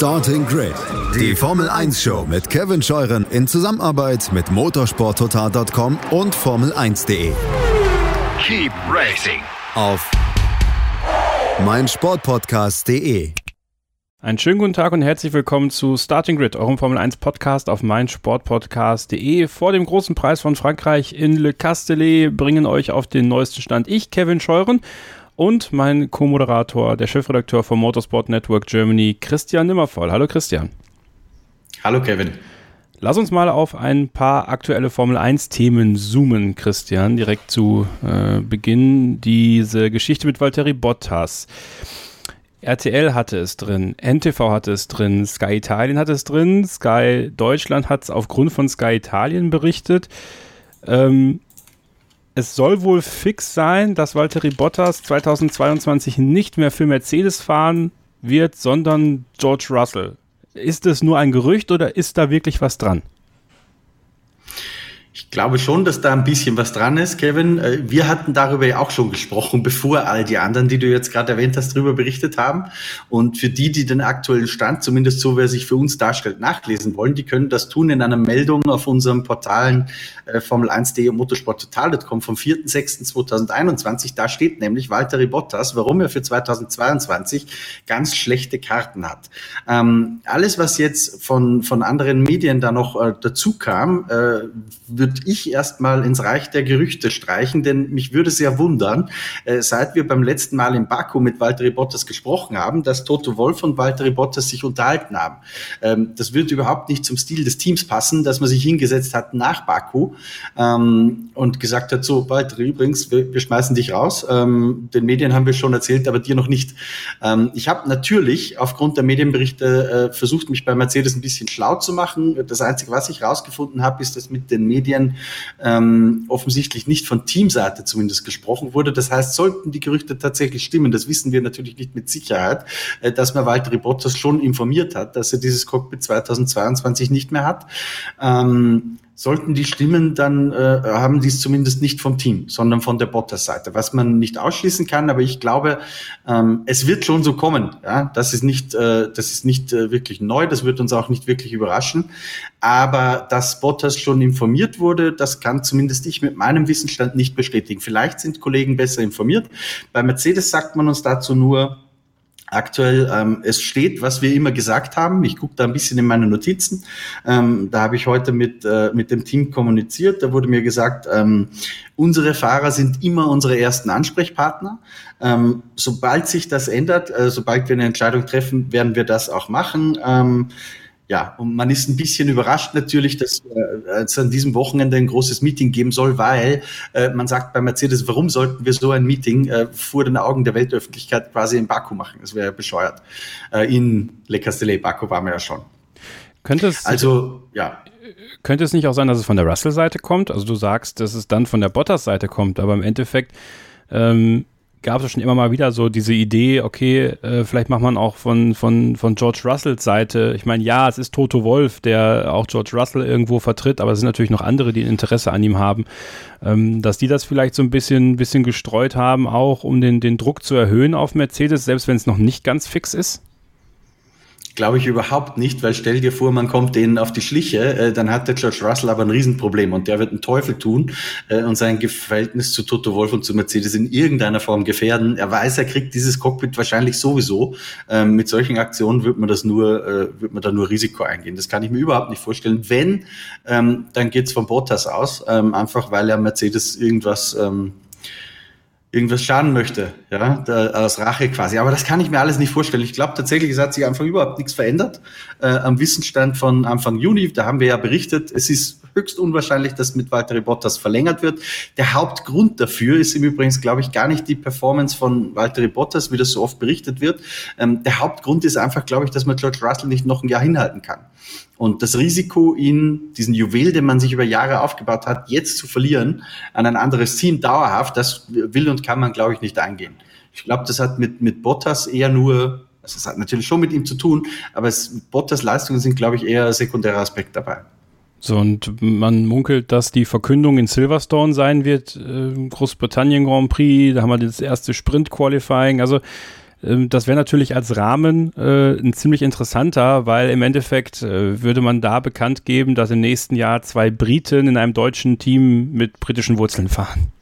Starting Grid, die Formel 1 Show mit Kevin Scheuren in Zusammenarbeit mit motorsporttotal.com und Formel1.de. Keep racing Auf meinsportpodcast.de. Einen schönen guten Tag und herzlich willkommen zu Starting Grid, eurem Formel 1 Podcast auf meinsportpodcast.de. Vor dem großen Preis von Frankreich in Le Castellet bringen euch auf den neuesten Stand ich, Kevin Scheuren, und mein Co-Moderator, der Chefredakteur vom Motorsport Network Germany, Christian Nimmervoll. Hallo Christian. Hallo Kevin. Lass uns mal auf ein paar aktuelle Formel 1 Themen zoomen, Christian. Direkt zu äh, Beginn diese Geschichte mit Valtteri Bottas. RTL hatte es drin, NTV hatte es drin, Sky Italien hatte es drin, Sky Deutschland hat es aufgrund von Sky Italien berichtet. Ähm, es soll wohl fix sein, dass Valtteri Bottas 2022 nicht mehr für Mercedes fahren wird, sondern George Russell. Ist es nur ein Gerücht oder ist da wirklich was dran? Ich glaube schon, dass da ein bisschen was dran ist, Kevin. Äh, wir hatten darüber ja auch schon gesprochen, bevor all die anderen, die du jetzt gerade erwähnt hast, darüber berichtet haben. Und für die, die den aktuellen Stand, zumindest so, wer sich für uns darstellt, nachlesen wollen, die können das tun in einer Meldung auf unserem Portalen äh, Formel1.de und motorsporttotal.com vom 4.6.2021. Da steht nämlich Walter Bottas, warum er für 2022 ganz schlechte Karten hat. Ähm, alles, was jetzt von, von anderen Medien da noch äh, dazu kam, äh, würde ich erstmal ins Reich der Gerüchte streichen, denn mich würde sehr wundern, äh, seit wir beim letzten Mal in Baku mit Walter Bottas gesprochen haben, dass Toto Wolf und Walter Bottas sich unterhalten haben. Ähm, das würde überhaupt nicht zum Stil des Teams passen, dass man sich hingesetzt hat nach Baku ähm, und gesagt hat, so Walter, übrigens, wir, wir schmeißen dich raus. Ähm, den Medien haben wir schon erzählt, aber dir noch nicht. Ähm, ich habe natürlich aufgrund der Medienberichte äh, versucht, mich bei Mercedes ein bisschen schlau zu machen. Das Einzige, was ich rausgefunden habe, ist, dass mit den Medien Medien ähm, offensichtlich nicht von Teamseite zumindest gesprochen wurde. Das heißt, sollten die Gerüchte tatsächlich stimmen, das wissen wir natürlich nicht mit Sicherheit, äh, dass man Walter Bottas schon informiert hat, dass er dieses Cockpit 2022 nicht mehr hat. Ähm, sollten die stimmen, dann äh, haben die es zumindest nicht vom Team, sondern von der Bottas-Seite, was man nicht ausschließen kann. Aber ich glaube, ähm, es wird schon so kommen. Ja? Das ist nicht, äh, das ist nicht äh, wirklich neu, das wird uns auch nicht wirklich überraschen. Aber dass Bottas schon informiert wurde, das kann zumindest ich mit meinem Wissensstand nicht bestätigen. Vielleicht sind Kollegen besser informiert. Bei Mercedes sagt man uns dazu nur, Aktuell, ähm, es steht, was wir immer gesagt haben. Ich gucke da ein bisschen in meine Notizen. Ähm, da habe ich heute mit, äh, mit dem Team kommuniziert. Da wurde mir gesagt, ähm, unsere Fahrer sind immer unsere ersten Ansprechpartner. Ähm, sobald sich das ändert, äh, sobald wir eine Entscheidung treffen, werden wir das auch machen. Ähm, ja, und man ist ein bisschen überrascht natürlich, dass äh, es an diesem Wochenende ein großes Meeting geben soll, weil äh, man sagt bei Mercedes, warum sollten wir so ein Meeting äh, vor den Augen der Weltöffentlichkeit quasi in Baku machen? Das wäre ja bescheuert. Äh, in Le Castellet, Baku waren wir ja schon. Könnte es, also, ja. Könnte es nicht auch sein, dass es von der Russell-Seite kommt? Also du sagst, dass es dann von der Bottas-Seite kommt, aber im Endeffekt ähm, gab es schon immer mal wieder so diese Idee, okay, äh, vielleicht macht man auch von, von, von George Russells Seite, ich meine, ja, es ist Toto Wolf, der auch George Russell irgendwo vertritt, aber es sind natürlich noch andere, die ein Interesse an ihm haben, ähm, dass die das vielleicht so ein bisschen, bisschen gestreut haben, auch um den, den Druck zu erhöhen auf Mercedes, selbst wenn es noch nicht ganz fix ist? Glaube ich überhaupt nicht, weil stell dir vor, man kommt denen auf die Schliche, äh, dann hat der George Russell aber ein Riesenproblem und der wird einen Teufel tun äh, und sein Verhältnis zu Toto Wolf und zu Mercedes in irgendeiner Form gefährden. Er weiß, er kriegt dieses Cockpit wahrscheinlich sowieso. Ähm, mit solchen Aktionen wird man das nur, äh, wird man da nur Risiko eingehen. Das kann ich mir überhaupt nicht vorstellen. Wenn, ähm, dann geht's von Bottas aus, ähm, einfach weil er Mercedes irgendwas ähm, irgendwas schaden möchte, ja, da, aus Rache quasi. Aber das kann ich mir alles nicht vorstellen. Ich glaube tatsächlich, es hat sich einfach überhaupt nichts verändert äh, am Wissensstand von Anfang Juni. Da haben wir ja berichtet, es ist höchst unwahrscheinlich, dass mit Valtteri Bottas verlängert wird. Der Hauptgrund dafür ist im Übrigen, glaube ich, gar nicht die Performance von Valtteri Bottas, wie das so oft berichtet wird. Ähm, der Hauptgrund ist einfach, glaube ich, dass man George Russell nicht noch ein Jahr hinhalten kann. Und das Risiko, ihn, diesen Juwel, den man sich über Jahre aufgebaut hat, jetzt zu verlieren an ein anderes Team dauerhaft, das will und kann man, glaube ich, nicht eingehen. Ich glaube, das hat mit, mit Bottas eher nur, also es hat natürlich schon mit ihm zu tun, aber es, Bottas Leistungen sind, glaube ich, eher ein sekundärer Aspekt dabei. So, und man munkelt, dass die Verkündung in Silverstone sein wird, äh, Großbritannien Grand Prix, da haben wir das erste Sprint-Qualifying, also Ähm, das wäre natürlich als Rahmen äh, ein ziemlich interessanter, weil im Endeffekt äh, würde man da bekannt geben, dass im nächsten Jahr zwei Briten in einem deutschen Team mit britischen Wurzeln fahren.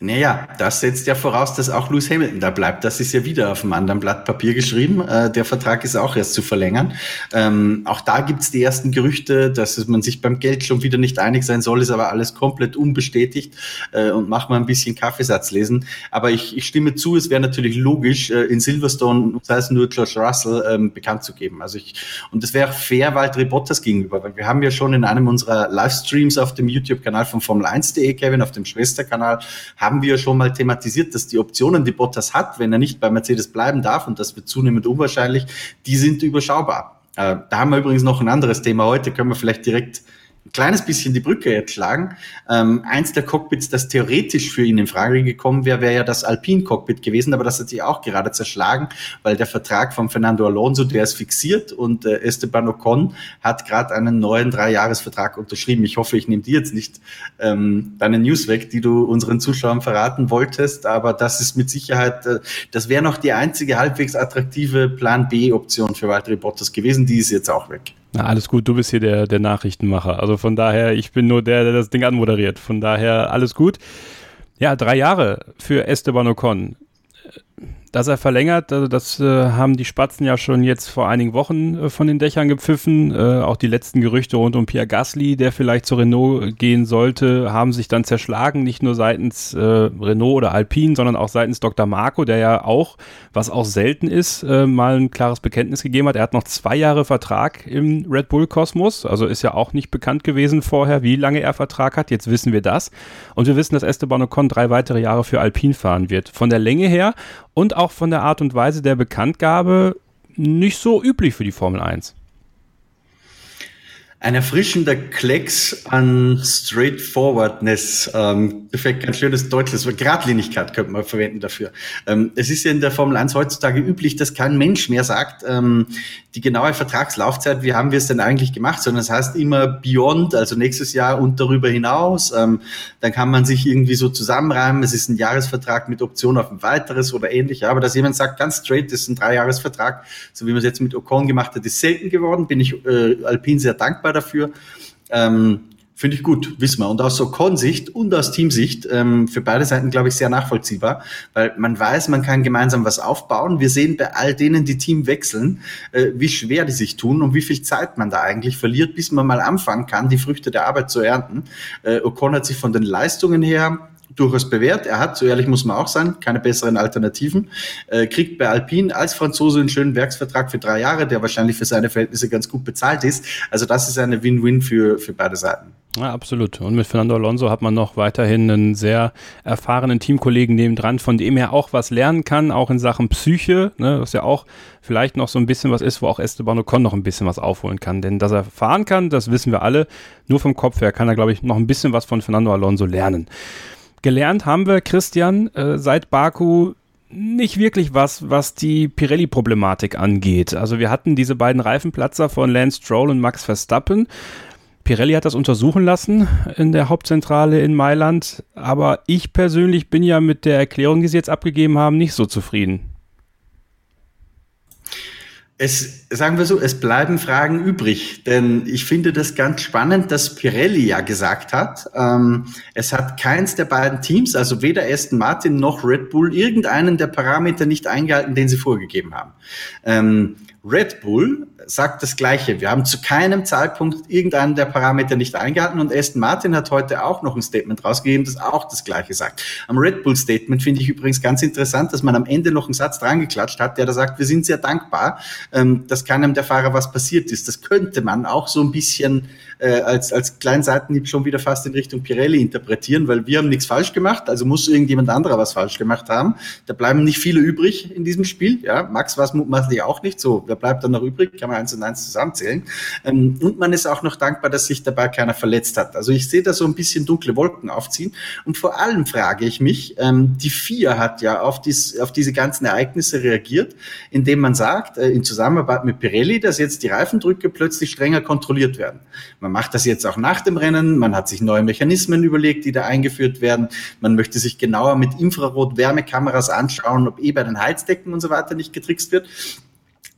Naja, das setzt ja voraus, dass auch Lewis Hamilton da bleibt. Das ist ja wieder auf einem anderen Blatt Papier geschrieben. Äh, der Vertrag ist auch erst zu verlängern. Ähm, auch da gibt's die ersten Gerüchte, dass man sich beim Geld schon wieder nicht einig sein soll, ist aber alles komplett unbestätigt äh, und mach mal ein bisschen Kaffeesatz lesen. Aber ich, ich stimme zu, es wäre natürlich logisch, äh, in Silverstone, sei es nur George Russell, ähm, bekannt zu geben. Also ich, und das wäre fair Walter Bottas gegenüber, weil wir haben ja schon in einem unserer Livestreams auf dem YouTube-Kanal von Formel1.de, Kevin, auf dem Schwesterkanal, haben wir schon mal thematisiert, dass die Optionen, die Bottas hat, wenn er nicht bei Mercedes bleiben darf, und das wird zunehmend unwahrscheinlich, die sind überschaubar. Äh, da haben wir übrigens noch ein anderes Thema heute, können wir vielleicht direkt ein kleines bisschen die Brücke jetzt schlagen. Ähm, eins der Cockpits, das theoretisch für ihn in Frage gekommen wäre, wäre ja das Alpine-Cockpit gewesen, aber das hat sich auch gerade zerschlagen, weil der Vertrag von Fernando Alonso, der ist fixiert und äh, Esteban Ocon hat gerade einen neuen Dreijahresvertrag unterschrieben. Ich hoffe, ich nehme dir jetzt nicht ähm, deine News weg, die du unseren Zuschauern verraten wolltest, aber das ist mit Sicherheit, äh, das wäre noch die einzige halbwegs attraktive Plan B-Option für weitere Bottas gewesen, die ist jetzt auch weg. Na, alles gut, du bist hier der, der Nachrichtenmacher. Also von daher, ich bin nur der, der das Ding anmoderiert. Von daher, alles gut. Ja, drei Jahre für Esteban Ocon dass er verlängert, also das äh, haben die Spatzen ja schon jetzt vor einigen Wochen äh, von den Dächern gepfiffen. Äh, auch die letzten Gerüchte rund um Pierre Gasly, der vielleicht zu Renault gehen sollte, haben sich dann zerschlagen, nicht nur seitens Renault oder Alpine, sondern auch seitens Dr. Marco, der ja auch, was auch selten ist, mal ein klares Bekenntnis gegeben hat. Er hat noch zwei Jahre Vertrag im Red Bull Kosmos, also ist ja auch nicht bekannt gewesen vorher, wie lange er Vertrag hat. Jetzt wissen wir das. Und wir wissen, dass Esteban Ocon drei weitere Jahre für Alpine fahren wird. Von der Länge her und auch von der Art und Weise der Bekanntgabe nicht so üblich für die Formel 1 ein erfrischender Klecks an Straightforwardness. Ähm, perfekt, ganz schönes deutsches Wort. Gradlinigkeit könnte man verwenden dafür. Ähm, es ist ja in der Formel 1 heutzutage üblich, dass kein Mensch mehr sagt, ähm, die genaue Vertragslaufzeit, wie haben wir es denn eigentlich gemacht, sondern es heißt immer beyond, also nächstes Jahr und darüber hinaus. Ähm, dann kann man sich irgendwie so zusammenreimen, es ist ein Jahresvertrag mit Option auf ein weiteres oder ähnlich. Aber dass jemand sagt, ganz straight, das ist ein Dreijahresvertrag, so wie man es jetzt mit Ocon gemacht hat, ist selten geworden, bin ich äh, Alpine sehr dankbar dankbar dafür. Ähm, Finde ich gut, wissen wir. Und aus so Con-Sicht und aus Teamsicht ähm, für beide Seiten, glaube ich, sehr nachvollziehbar, weil man weiß, man kann gemeinsam was aufbauen. Wir sehen bei all denen, die Team wechseln, äh, wie schwer die sich tun und wie viel Zeit man da eigentlich verliert, bis man mal anfangen kann, die Früchte der Arbeit zu ernten. Äh, Ocon hat sich von den Leistungen her durchaus bewährt. Er hat, so ehrlich muss man auch sein, keine besseren Alternativen. Äh, kriegt bei Alpine als Franzose einen schönen Werksvertrag für drei Jahre, der wahrscheinlich für seine Verhältnisse ganz gut bezahlt ist. Also das ist eine Win-Win für, für beide Seiten. Ja, absolut. Und mit Fernando Alonso hat man noch weiterhin einen sehr erfahrenen Teamkollegen nebendran, von dem er auch was lernen kann, auch in Sachen Psyche, ne, was ja auch vielleicht noch so ein bisschen was ist, wo auch Esteban Ocon noch ein bisschen was aufholen kann. Denn dass er fahren kann, das wissen wir alle. Nur vom Kopf her kann er, glaube ich, noch ein bisschen was von Fernando Alonso lernen gelernt haben wir, Christian, äh, seit Baku nicht wirklich was, was die Pirelli-Problematik angeht. Also wir hatten diese beiden Reifenplatzer von Lance Stroll und Max Verstappen. Pirelli hat das untersuchen lassen in der Hauptzentrale in Mailand, aber ich persönlich bin ja mit der Erklärung, die sie jetzt abgegeben haben, nicht so zufrieden es, sagen wir so, es bleiben Fragen übrig, denn ich finde das ganz spannend, dass Pirelli ja gesagt hat, ähm, es hat keins der beiden Teams, also weder Aston Martin noch Red Bull, irgendeinen der Parameter nicht eingehalten, den sie vorgegeben haben. Ähm, Red Bull sagt das Gleiche. Wir haben zu keinem Zeitpunkt irgendeinen der Parameter nicht eingehalten und Aston Martin hat heute auch noch ein Statement rausgegeben, das auch das Gleiche sagt. Am Red Bull Statement finde ich übrigens ganz interessant, dass man am Ende noch einen Satz dran geklatscht hat, der da sagt, wir sind sehr dankbar, ähm, dass keinem der Fahrer was passiert ist. Das könnte man auch so ein bisschen äh, als, als Kleinseitenhieb schon wieder fast in Richtung Pirelli interpretieren, weil wir haben nichts falsch gemacht, also muss irgendjemand anderer was falsch gemacht haben. Da bleiben nicht viele übrig in diesem Spiel. Ja, Max war es mutmaßlich auch nicht, so wer bleibt dann noch übrig? Kann man eins und eins zusammenzählen. Ähm, und man ist auch noch dankbar, dass sich dabei keiner verletzt hat. Also ich sehe da so ein bisschen dunkle Wolken aufziehen. Und vor allem frage ich mich, ähm, die FIA hat ja auf, dies, auf diese ganzen Ereignisse reagiert, indem man sagt, äh, in Zusammenarbeit mit Pirelli, dass jetzt die Reifendrücke plötzlich strenger kontrolliert werden. Man macht das jetzt auch nach dem Rennen, man hat sich neue Mechanismen überlegt, die da eingeführt werden. Man möchte sich genauer mit Infrarot-Wärmekameras anschauen, ob eh bei den Heizdecken und so weiter nicht getrickst wird.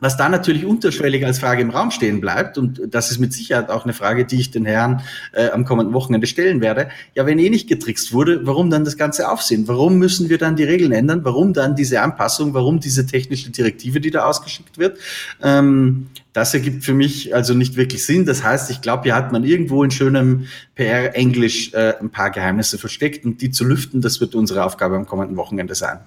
Was da natürlich unterschwellig als Frage im Raum stehen bleibt, und das ist mit Sicherheit auch eine Frage, die ich den Herren äh, am kommenden Wochenende stellen werde, ja, wenn eh nicht getrickst wurde, warum dann das Ganze aufsehen? Warum müssen wir dann die Regeln ändern? Warum dann diese Anpassung? Warum diese technische Direktive, die da ausgeschickt wird? Ähm, das ergibt für mich also nicht wirklich Sinn. Das heißt, ich glaube, hier hat man irgendwo in schönem PR-Englisch äh, ein paar Geheimnisse versteckt und die zu lüften, das wird unsere Aufgabe am kommenden Wochenende sein.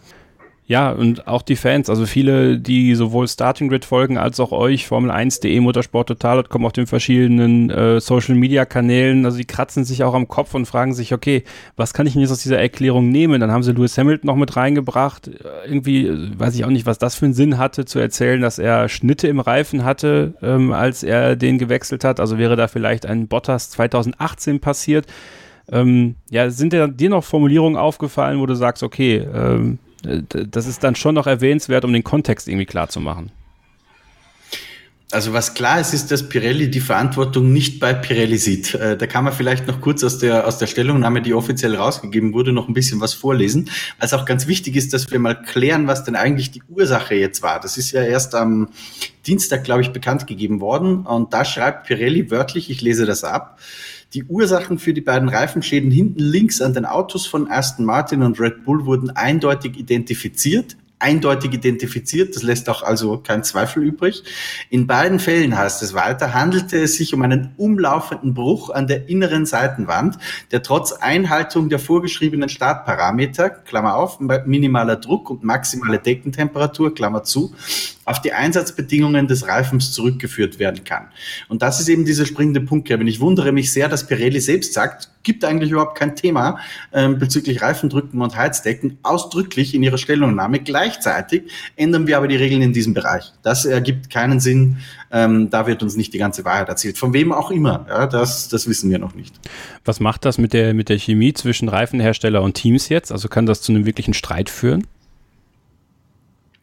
Ja, und auch die Fans, also viele, die sowohl Starting Grid folgen als auch euch, Formel1.de, Motorsport Total, kommen auf den verschiedenen äh, Social Media Kanälen, also die kratzen sich auch am Kopf und fragen sich, okay, was kann ich denn jetzt aus dieser Erklärung nehmen? Dann haben sie Lewis Hamilton noch mit reingebracht. Irgendwie äh, weiß ich auch nicht, was das für einen Sinn hatte, zu erzählen, dass er Schnitte im Reifen hatte, ähm, als er den gewechselt hat. Also wäre da vielleicht ein Bottas 2018 passiert. Ähm, ja, sind dir noch Formulierungen aufgefallen, wo du sagst, okay, ähm, das ist dann schon noch erwähnenswert, um den Kontext irgendwie klar zu machen. Also was klar ist, ist, dass Pirelli die Verantwortung nicht bei Pirelli sieht. Äh, da kann man vielleicht noch kurz aus der, aus der Stellungnahme, die offiziell rausgegeben wurde, noch ein bisschen was vorlesen. Was auch ganz wichtig ist, dass wir mal klären, was denn eigentlich die Ursache jetzt war. Das ist ja erst am Dienstag, glaube ich, bekannt gegeben worden. Und da schreibt Pirelli wörtlich, ich lese das ab, die Ursachen für die beiden Reifenschäden hinten links an den Autos von Aston Martin und Red Bull wurden eindeutig identifiziert eindeutig identifiziert. Das lässt auch also keinen Zweifel übrig. In beiden Fällen heißt es weiter, handelte es sich um einen umlaufenden Bruch an der inneren Seitenwand, der trotz Einhaltung der vorgeschriebenen Startparameter, Klammer auf, minimaler Druck und maximale Deckentemperatur, Klammer zu, auf die Einsatzbedingungen des Reifens zurückgeführt werden kann. Und das ist eben dieser springende Punkt, Kevin. Ich wundere mich sehr, dass Pirelli selbst sagt, gibt eigentlich überhaupt kein Thema ähm, bezüglich Reifendrücken und Heizdecken, ausdrücklich in ihrer Stellungnahme. Gleichzeitig ändern wir aber die Regeln in diesem Bereich. Das ergibt keinen Sinn. Ähm, da wird uns nicht die ganze Wahrheit erzählt. Von wem auch immer. Ja, das, das wissen wir noch nicht. Was macht das mit der, mit der Chemie zwischen Reifenhersteller und Teams jetzt? Also kann das zu einem wirklichen Streit führen?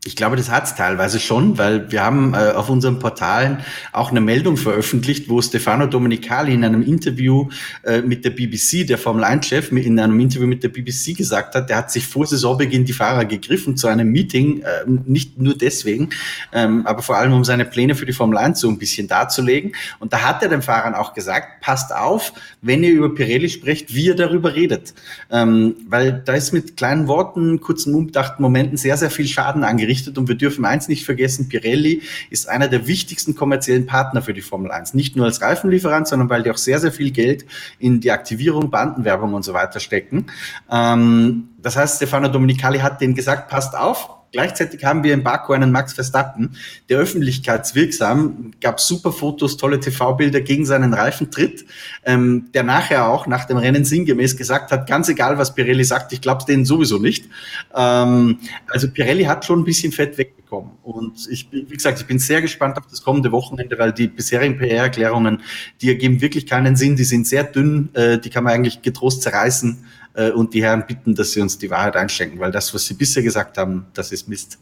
Ich glaube, das hat es teilweise schon, weil wir haben äh, auf unseren Portalen auch eine Meldung veröffentlicht, wo Stefano Domenicali in einem Interview äh, mit der BBC, der Formel 1-Chef, in einem Interview mit der BBC gesagt hat, der hat sich vor Saisonbeginn die Fahrer gegriffen zu einem Meeting, äh, nicht nur deswegen, ähm, aber vor allem um seine Pläne für die Formel 1 so ein bisschen darzulegen. Und da hat er den Fahrern auch gesagt, passt auf, wenn ihr über Pirelli sprecht, wie ihr darüber redet. Ähm, weil da ist mit kleinen Worten, kurzen, unbedachten Momenten sehr, sehr viel Schaden angerichtet gerichtet. Und wir dürfen eins nicht vergessen, Pirelli ist einer der wichtigsten kommerziellen Partner für die Formel 1. Nicht nur als Reifenlieferant, sondern weil die auch sehr, sehr viel Geld in die Aktivierung, Bandenwerbung und so weiter stecken. Ähm, das heißt, Stefano Domenicali hat denen gesagt, passt auf, Gleichzeitig haben wir in Baku einen Max Verstappen, der öffentlichkeitswirksam, gab super Fotos, tolle TV-Bilder gegen seinen Reifentritt, ähm, der nachher auch nach dem Rennen sinngemäß gesagt hat, ganz egal, was Pirelli sagt, ich glaube denen sowieso nicht. Ähm, also Pirelli hat schon ein bisschen Fett wegbekommen. Und ich, wie gesagt, ich bin sehr gespannt auf das kommende Wochenende, weil die bisherigen PR-Erklärungen, die ergeben wirklich keinen Sinn, die sind sehr dünn, äh, die kann man eigentlich getrost zerreißen äh, und die Herren bitten, dass sie uns die Wahrheit einschenken, weil das, was sie bisher gesagt haben, das ist Mist.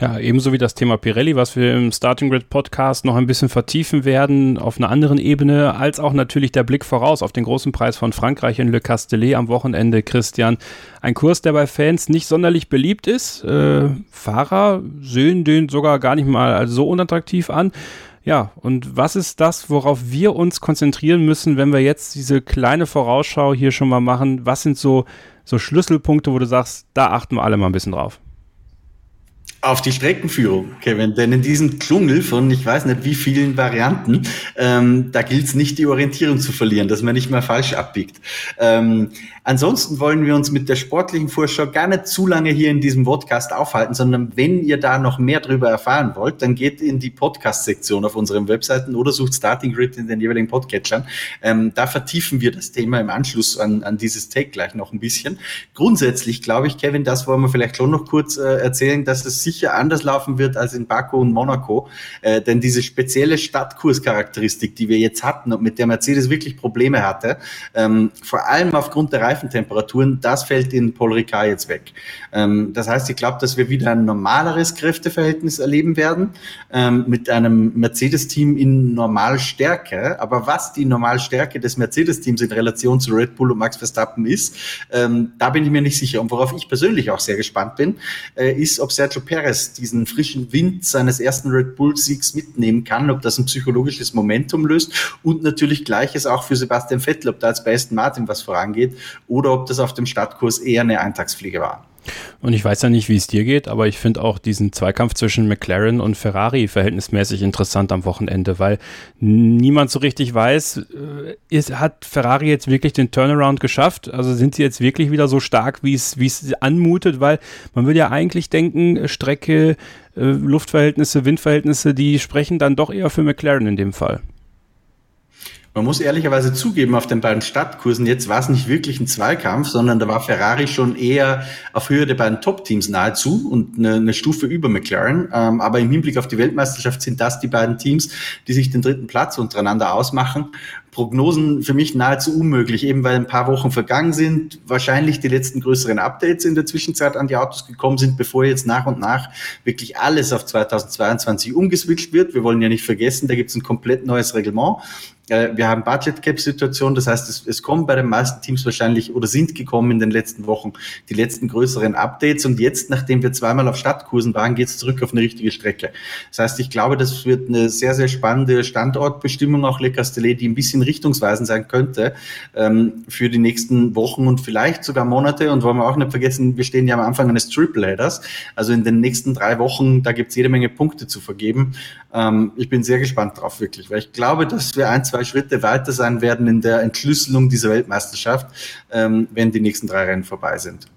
Ja, ebenso wie das Thema Pirelli, was wir im Starting Grid Podcast noch ein bisschen vertiefen werden, auf einer anderen Ebene, als auch natürlich der Blick voraus auf den großen Preis von Frankreich in Le Castellet am Wochenende, Christian. Ein Kurs, der bei Fans nicht sonderlich beliebt ist. Äh, Fahrer sehen den sogar gar nicht mal so unattraktiv an. Ja, und was ist das, worauf wir uns konzentrieren müssen, wenn wir jetzt diese kleine Vorausschau hier schon mal machen? Was sind so, so Schlüsselpunkte, wo du sagst, da achten wir alle mal ein bisschen drauf? Auf die Streckenführung, Kevin, denn in diesem Dschungel von ich weiß nicht wie vielen Varianten, ähm, da gilt es nicht die Orientierung zu verlieren, dass man nicht mehr falsch abbiegt. Ähm, ansonsten wollen wir uns mit der sportlichen Vorschau gar nicht zu lange hier in diesem Podcast aufhalten, sondern wenn ihr da noch mehr drüber erfahren wollt, dann geht in die Podcast-Sektion auf unseren Webseiten oder sucht Starting Grid in den jeweiligen Podcatchern. Ähm, da vertiefen wir das Thema im Anschluss an, an dieses Take gleich noch ein bisschen. Grundsätzlich glaube ich, Kevin, das wollen wir vielleicht schon noch kurz äh, erzählen, dass es sich sicher anders laufen wird als in Baku und Monaco. Äh, denn diese spezielle Stadtkurscharakteristik, die wir jetzt hatten und mit der Mercedes wirklich Probleme hatte, ähm, vor allem aufgrund der Reifentemperaturen, das fällt in Paul Ricard jetzt weg. Ähm, das heißt, ich glaube, dass wir wieder ein normaleres Kräfteverhältnis erleben werden ähm, mit einem Mercedes-Team in Normalstärke. Aber was die Normalstärke des Mercedes-Teams in Relation zu Red Bull und Max Verstappen ist, ähm, da bin ich mir nicht sicher. Und worauf ich persönlich auch sehr gespannt bin, äh, ist, ob Sergio Perez diesen frischen Wind seines ersten Red Bull-Siegs mitnehmen kann, ob das ein psychologisches Momentum löst und natürlich gleiches auch für Sebastian Vettel, ob da als bei Aston Martin was vorangeht oder ob das auf dem Stadtkurs eher eine Eintagsfliege war. Und ich weiß ja nicht, wie es dir geht, aber ich finde auch diesen Zweikampf zwischen McLaren und Ferrari verhältnismäßig interessant am Wochenende, weil niemand so richtig weiß, äh, ist, hat Ferrari jetzt wirklich den Turnaround geschafft? Also sind sie jetzt wirklich wieder so stark, wie es, wie es anmutet? Weil man würde ja eigentlich denken, Strecke, äh, Luftverhältnisse, Windverhältnisse, die sprechen dann doch eher für McLaren in dem Fall. Man muss ehrlicherweise zugeben, auf den beiden Stadtkursen jetzt war es nicht wirklich ein Zweikampf, sondern da war Ferrari schon eher auf Höhe der beiden Top-Teams nahezu und eine, eine, Stufe über McLaren. Ähm, aber im Hinblick auf die Weltmeisterschaft sind das die beiden Teams, die sich den dritten Platz untereinander ausmachen. Prognosen für mich nahezu unmöglich, eben weil ein paar Wochen vergangen sind, wahrscheinlich die letzten größeren Updates in der Zwischenzeit an die Autos gekommen sind, bevor jetzt nach und nach wirklich alles auf 2022 umgeswitcht wird. Wir wollen ja nicht vergessen, da gibt es ein komplett neues Reglement. Äh, wir haben Budget Cap Situation, das heißt, es, es kommen bei den meisten Teams wahrscheinlich oder sind gekommen in den letzten Wochen die letzten größeren Updates und jetzt, nachdem wir zweimal auf Stadtkursen waren, geht es zurück auf eine richtige Strecke. Das heißt, ich glaube, das wird eine sehr, sehr spannende Standortbestimmung, auch Le Castellet, die ein bisschen richtungsweisend sein könnte ähm, für die nächsten Wochen und vielleicht sogar Monate. Und wollen wir auch nicht vergessen, wir stehen ja am Anfang eines Triple Headers. Also in den nächsten drei Wochen, da gibt es jede Menge Punkte zu vergeben. Ähm, ich bin sehr gespannt drauf, wirklich, weil ich glaube, dass wir ein, zwei Schritte weiter sein werden in der Entschlüsselung dieser Weltmeisterschaft, ähm, wenn die nächsten drei Rennen vorbei sind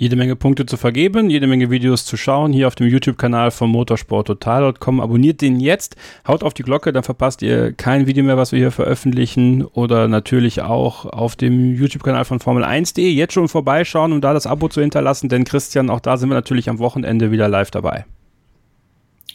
jede Menge Punkte zu vergeben, jede Menge Videos zu schauen, hier auf dem YouTube-Kanal von motorsporttotal.com. Abonniert den jetzt, haut auf die Glocke, dann verpasst ihr kein Video mehr, was wir hier veröffentlichen oder natürlich auch auf dem YouTube-Kanal von Formel1.de jetzt schon vorbeischauen, um da das Abo zu hinterlassen, denn Christian, auch da sind wir natürlich am Wochenende wieder live dabei.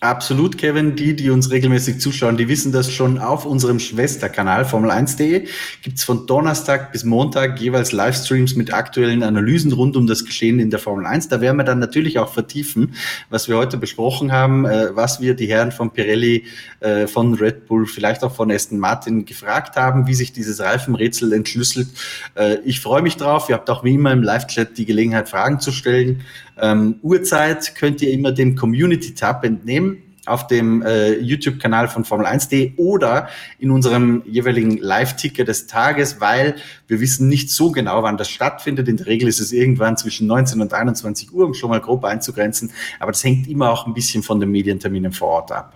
Absolut, Kevin. Die, die uns regelmäßig zuschauen, die wissen das schon auf unserem Schwesterkanal Formel1.de. Gibt's von Donnerstag bis Montag jeweils Livestreams mit aktuellen Analysen rund um das Geschehen in der Formel 1. Da werden wir dann natürlich auch vertiefen, was wir heute besprochen haben, äh, was wir die Herren von Pirelli, äh, von Red Bull, vielleicht auch von Aston Martin gefragt haben, wie sich dieses Reifenrätsel entschlüsselt. Äh, ich freue mich drauf. Ihr habt auch wie immer im Live-Chat die Gelegenheit, Fragen zu stellen. Ähm, Uhrzeit könnt ihr immer dem Community-Tab entnehmen auf dem äh, YouTube-Kanal von Formel1.de oder in unserem jeweiligen Live-Ticker des Tages, weil wir wissen nicht so genau, wann das stattfindet. In der Regel ist es irgendwann zwischen 19 und 21 Uhr, um schon mal grob einzugrenzen. Aber das hängt immer auch ein bisschen von den Medienterminen vor Ort ab.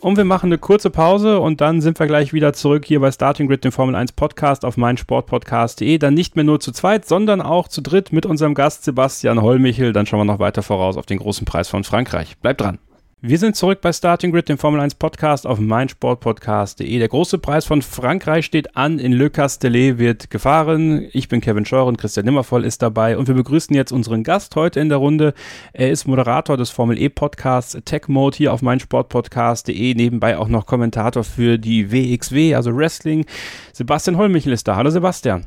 Und wir machen eine kurze Pause und dann sind wir gleich wieder zurück hier bei Starting Grid, dem Formel 1 Podcast auf meinsportpodcast.de. Dann nicht mehr nur zu zweit, sondern auch zu dritt mit unserem Gast Sebastian Hollmichel. Dann schauen wir noch weiter voraus auf den großen Preis von Frankreich. Bleibt dran. Wir sind zurück bei Starting Grid, dem Formel 1 Podcast auf meinsportpodcast.de. Der große Preis von Frankreich steht an. In Le Castellet wird gefahren. Ich bin Kevin Scheuren, Christian Nimmervoll ist dabei und wir begrüßen jetzt unseren Gast heute in der Runde. Er ist Moderator des Formel E Podcasts Tech Mode hier auf meinsportpodcast.de. Nebenbei auch noch Kommentator für die WXW, also Wrestling. Sebastian Hollmichel ist da. Hallo Sebastian.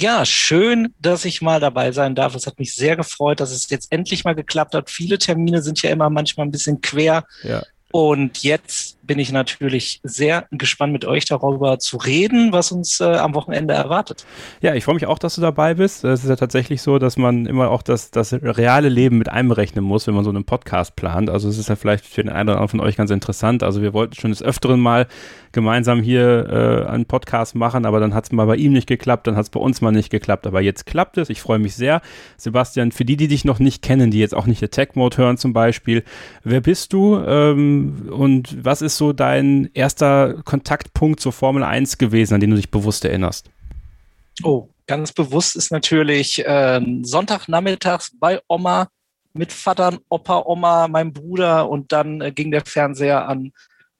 Ja, schön, dass ich mal dabei sein darf. Es hat mich sehr gefreut, dass es jetzt endlich mal geklappt hat. Viele Termine sind ja immer manchmal ein bisschen quer. Ja. Und jetzt bin ich natürlich sehr gespannt, mit euch darüber zu reden, was uns äh, am Wochenende erwartet. Ja, ich freue mich auch, dass du dabei bist. Es ist ja tatsächlich so, dass man immer auch das, das reale Leben mit einberechnen muss, wenn man so einen Podcast plant. Also es ist ja vielleicht für den einen oder anderen von euch ganz interessant. Also wir wollten schon des Öfteren mal gemeinsam hier äh, einen Podcast machen, aber dann hat es mal bei ihm nicht geklappt, dann hat es bei uns mal nicht geklappt. Aber jetzt klappt es. Ich freue mich sehr. Sebastian, für die, die dich noch nicht kennen, die jetzt auch nicht Attack Mode hören zum Beispiel, wer bist du ähm, und was ist so dein erster Kontaktpunkt zur Formel 1 gewesen, an den du dich bewusst erinnerst? Oh, ganz bewusst ist natürlich äh, Sonntagnachmittags bei Oma mit Vatern, Opa, Oma, meinem Bruder und dann äh, ging der Fernseher an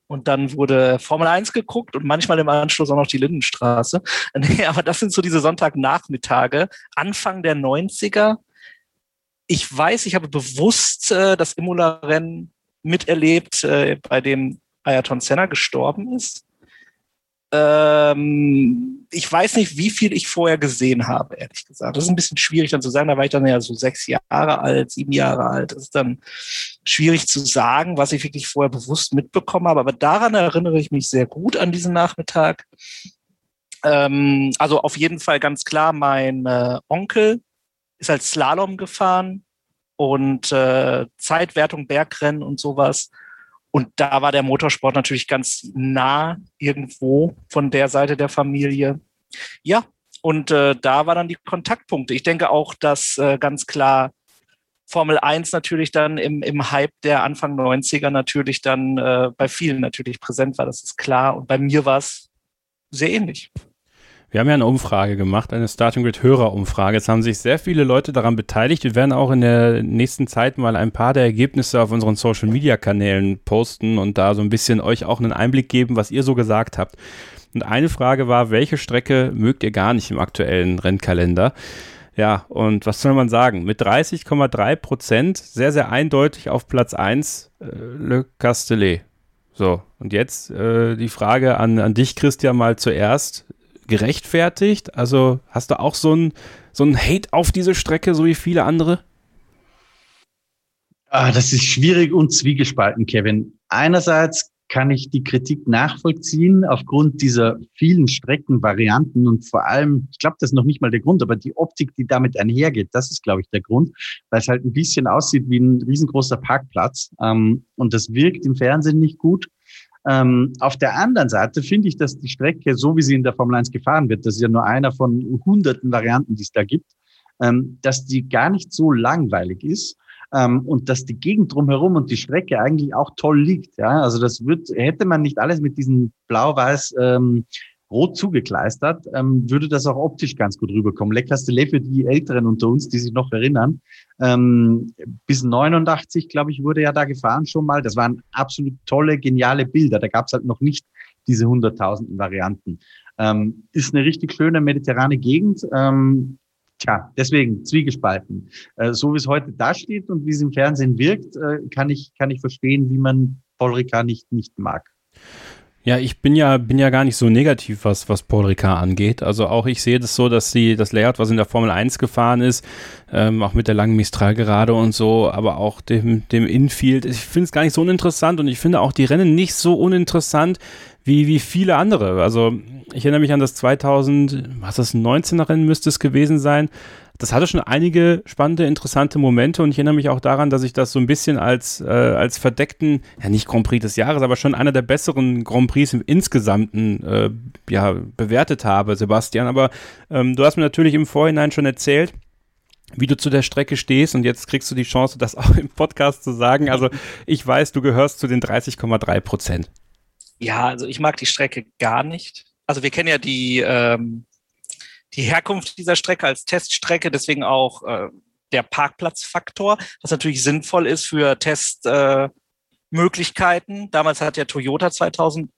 und dann wurde Formel 1 geguckt und manchmal im Anschluss auch noch die Lindenstraße. Nee, aber das sind so diese Sonntagnachmittage, Anfang der 90er ich weiß, ich habe bewusst äh, das Imola-Rennen miterlebt, äh, bei dem Ayrton Senna gestorben ist. Ähm, ich weiß nicht, wie viel ich vorher gesehen habe, ehrlich gesagt. Das ist ein bisschen schwierig dann zu sagen. Da war ich dann ja so sechs Jahre alt, sieben Jahre alt. Das ist dann schwierig zu sagen, was ich wirklich vorher bewusst mitbekommen habe. Aber daran erinnere ich mich sehr gut an diesen Nachmittag. Ähm, also auf jeden Fall ganz klar, mein äh, Onkel ist als Slalom gefahren und äh, Zeitwertung, Bergrennen und sowas. Und da war der Motorsport natürlich ganz nah irgendwo von der Seite der Familie. Ja, und äh, da waren dann die Kontaktpunkte. Ich denke auch, dass äh, ganz klar Formel 1 natürlich dann im, im Hype der Anfang 90er natürlich dann äh, bei vielen natürlich präsent war, das ist klar. Und bei mir war es sehr ähnlich. Wir haben ja eine Umfrage gemacht, eine Starting Grid Hörerumfrage. Es haben sich sehr viele Leute daran beteiligt. Wir werden auch in der nächsten Zeit mal ein paar der Ergebnisse auf unseren Social Media Kanälen posten und da so ein bisschen euch auch einen Einblick geben, was ihr so gesagt habt. Und eine Frage war, welche Strecke mögt ihr gar nicht im aktuellen Rennkalender? Ja, und was soll man sagen? Mit 30,3 Prozent sehr, sehr eindeutig auf Platz 1 äh, Le Castellet. So, und jetzt äh, die Frage an, an dich, Christian, mal zuerst gerechtfertigt? Also hast du auch so ein, so ein Hate auf diese Strecke, so wie viele andere? Ah, das ist schwierig und zwiegespalten, Kevin. Einerseits kann ich die Kritik nachvollziehen aufgrund dieser vielen Streckenvarianten und vor allem, ich glaube, das ist noch nicht mal der Grund, aber die Optik, die damit einhergeht, das ist, glaube ich, der Grund, weil es halt ein bisschen aussieht wie ein riesengroßer Parkplatz ähm, und das wirkt im Fernsehen nicht gut. Ähm, auf der anderen Seite finde ich, dass die Strecke, so wie sie in der Formel 1 gefahren wird, das ist ja nur einer von hunderten Varianten, die es da gibt, ähm, dass die gar nicht so langweilig ist ähm, und dass die Gegend drumherum und die Strecke eigentlich auch toll liegt. Ja? Also das wird, hätte man nicht alles mit diesen blau-weiß ähm, rot zugekleistert, ähm, würde das auch optisch ganz gut rüberkommen. Le Castellet für die Älteren unter uns, die sich noch erinnern, ähm, bis 89, glaube ich, wurde ja da gefahren schon mal. Das waren absolut tolle, geniale Bilder. Da gab es halt noch nicht diese hunderttausenden Varianten. Ähm, ist eine richtig schöne mediterrane Gegend. Ähm, tja, deswegen zwiegespalten. Äh, so wie es heute da steht und wie es im Fernsehen wirkt, äh, kann ich, kann ich verstehen, wie man Paul Ricard nicht, nicht mag. Ja, ich bin ja, bin ja gar nicht so negativ, was, was Paul Ricard angeht. Also auch ich sehe das so, dass sie das Layout, was in der Formel 1 gefahren ist, ähm, auch mit der langen Mistral gerade und so, aber auch dem, dem Infield, ich finde es gar nicht so uninteressant und ich finde auch die Rennen nicht so uninteressant wie, wie viele andere. Also ich erinnere mich an das 2000, was das 19er Rennen müsste es gewesen sein, das hatte schon einige spannende, interessante Momente und ich erinnere mich auch daran, dass ich das so ein bisschen als, äh, als verdeckten, ja nicht Grand Prix des Jahres, aber schon einer der besseren Grand Prix im Insgesamten äh, ja, bewertet habe, Sebastian. Aber ähm, du hast mir natürlich im Vorhinein schon erzählt, wie du zu der Strecke stehst und jetzt kriegst du die Chance, das auch im Podcast zu sagen. Also ich weiß, du gehörst zu den 30,3 Prozent. Ja, also ich mag die Strecke gar nicht. Also wir kennen ja die ähm, die Herkunft dieser Strecke als Teststrecke, deswegen auch äh, der Parkplatzfaktor, was natürlich sinnvoll ist für Testmöglichkeiten. Äh, Damals hat ja Toyota 2001,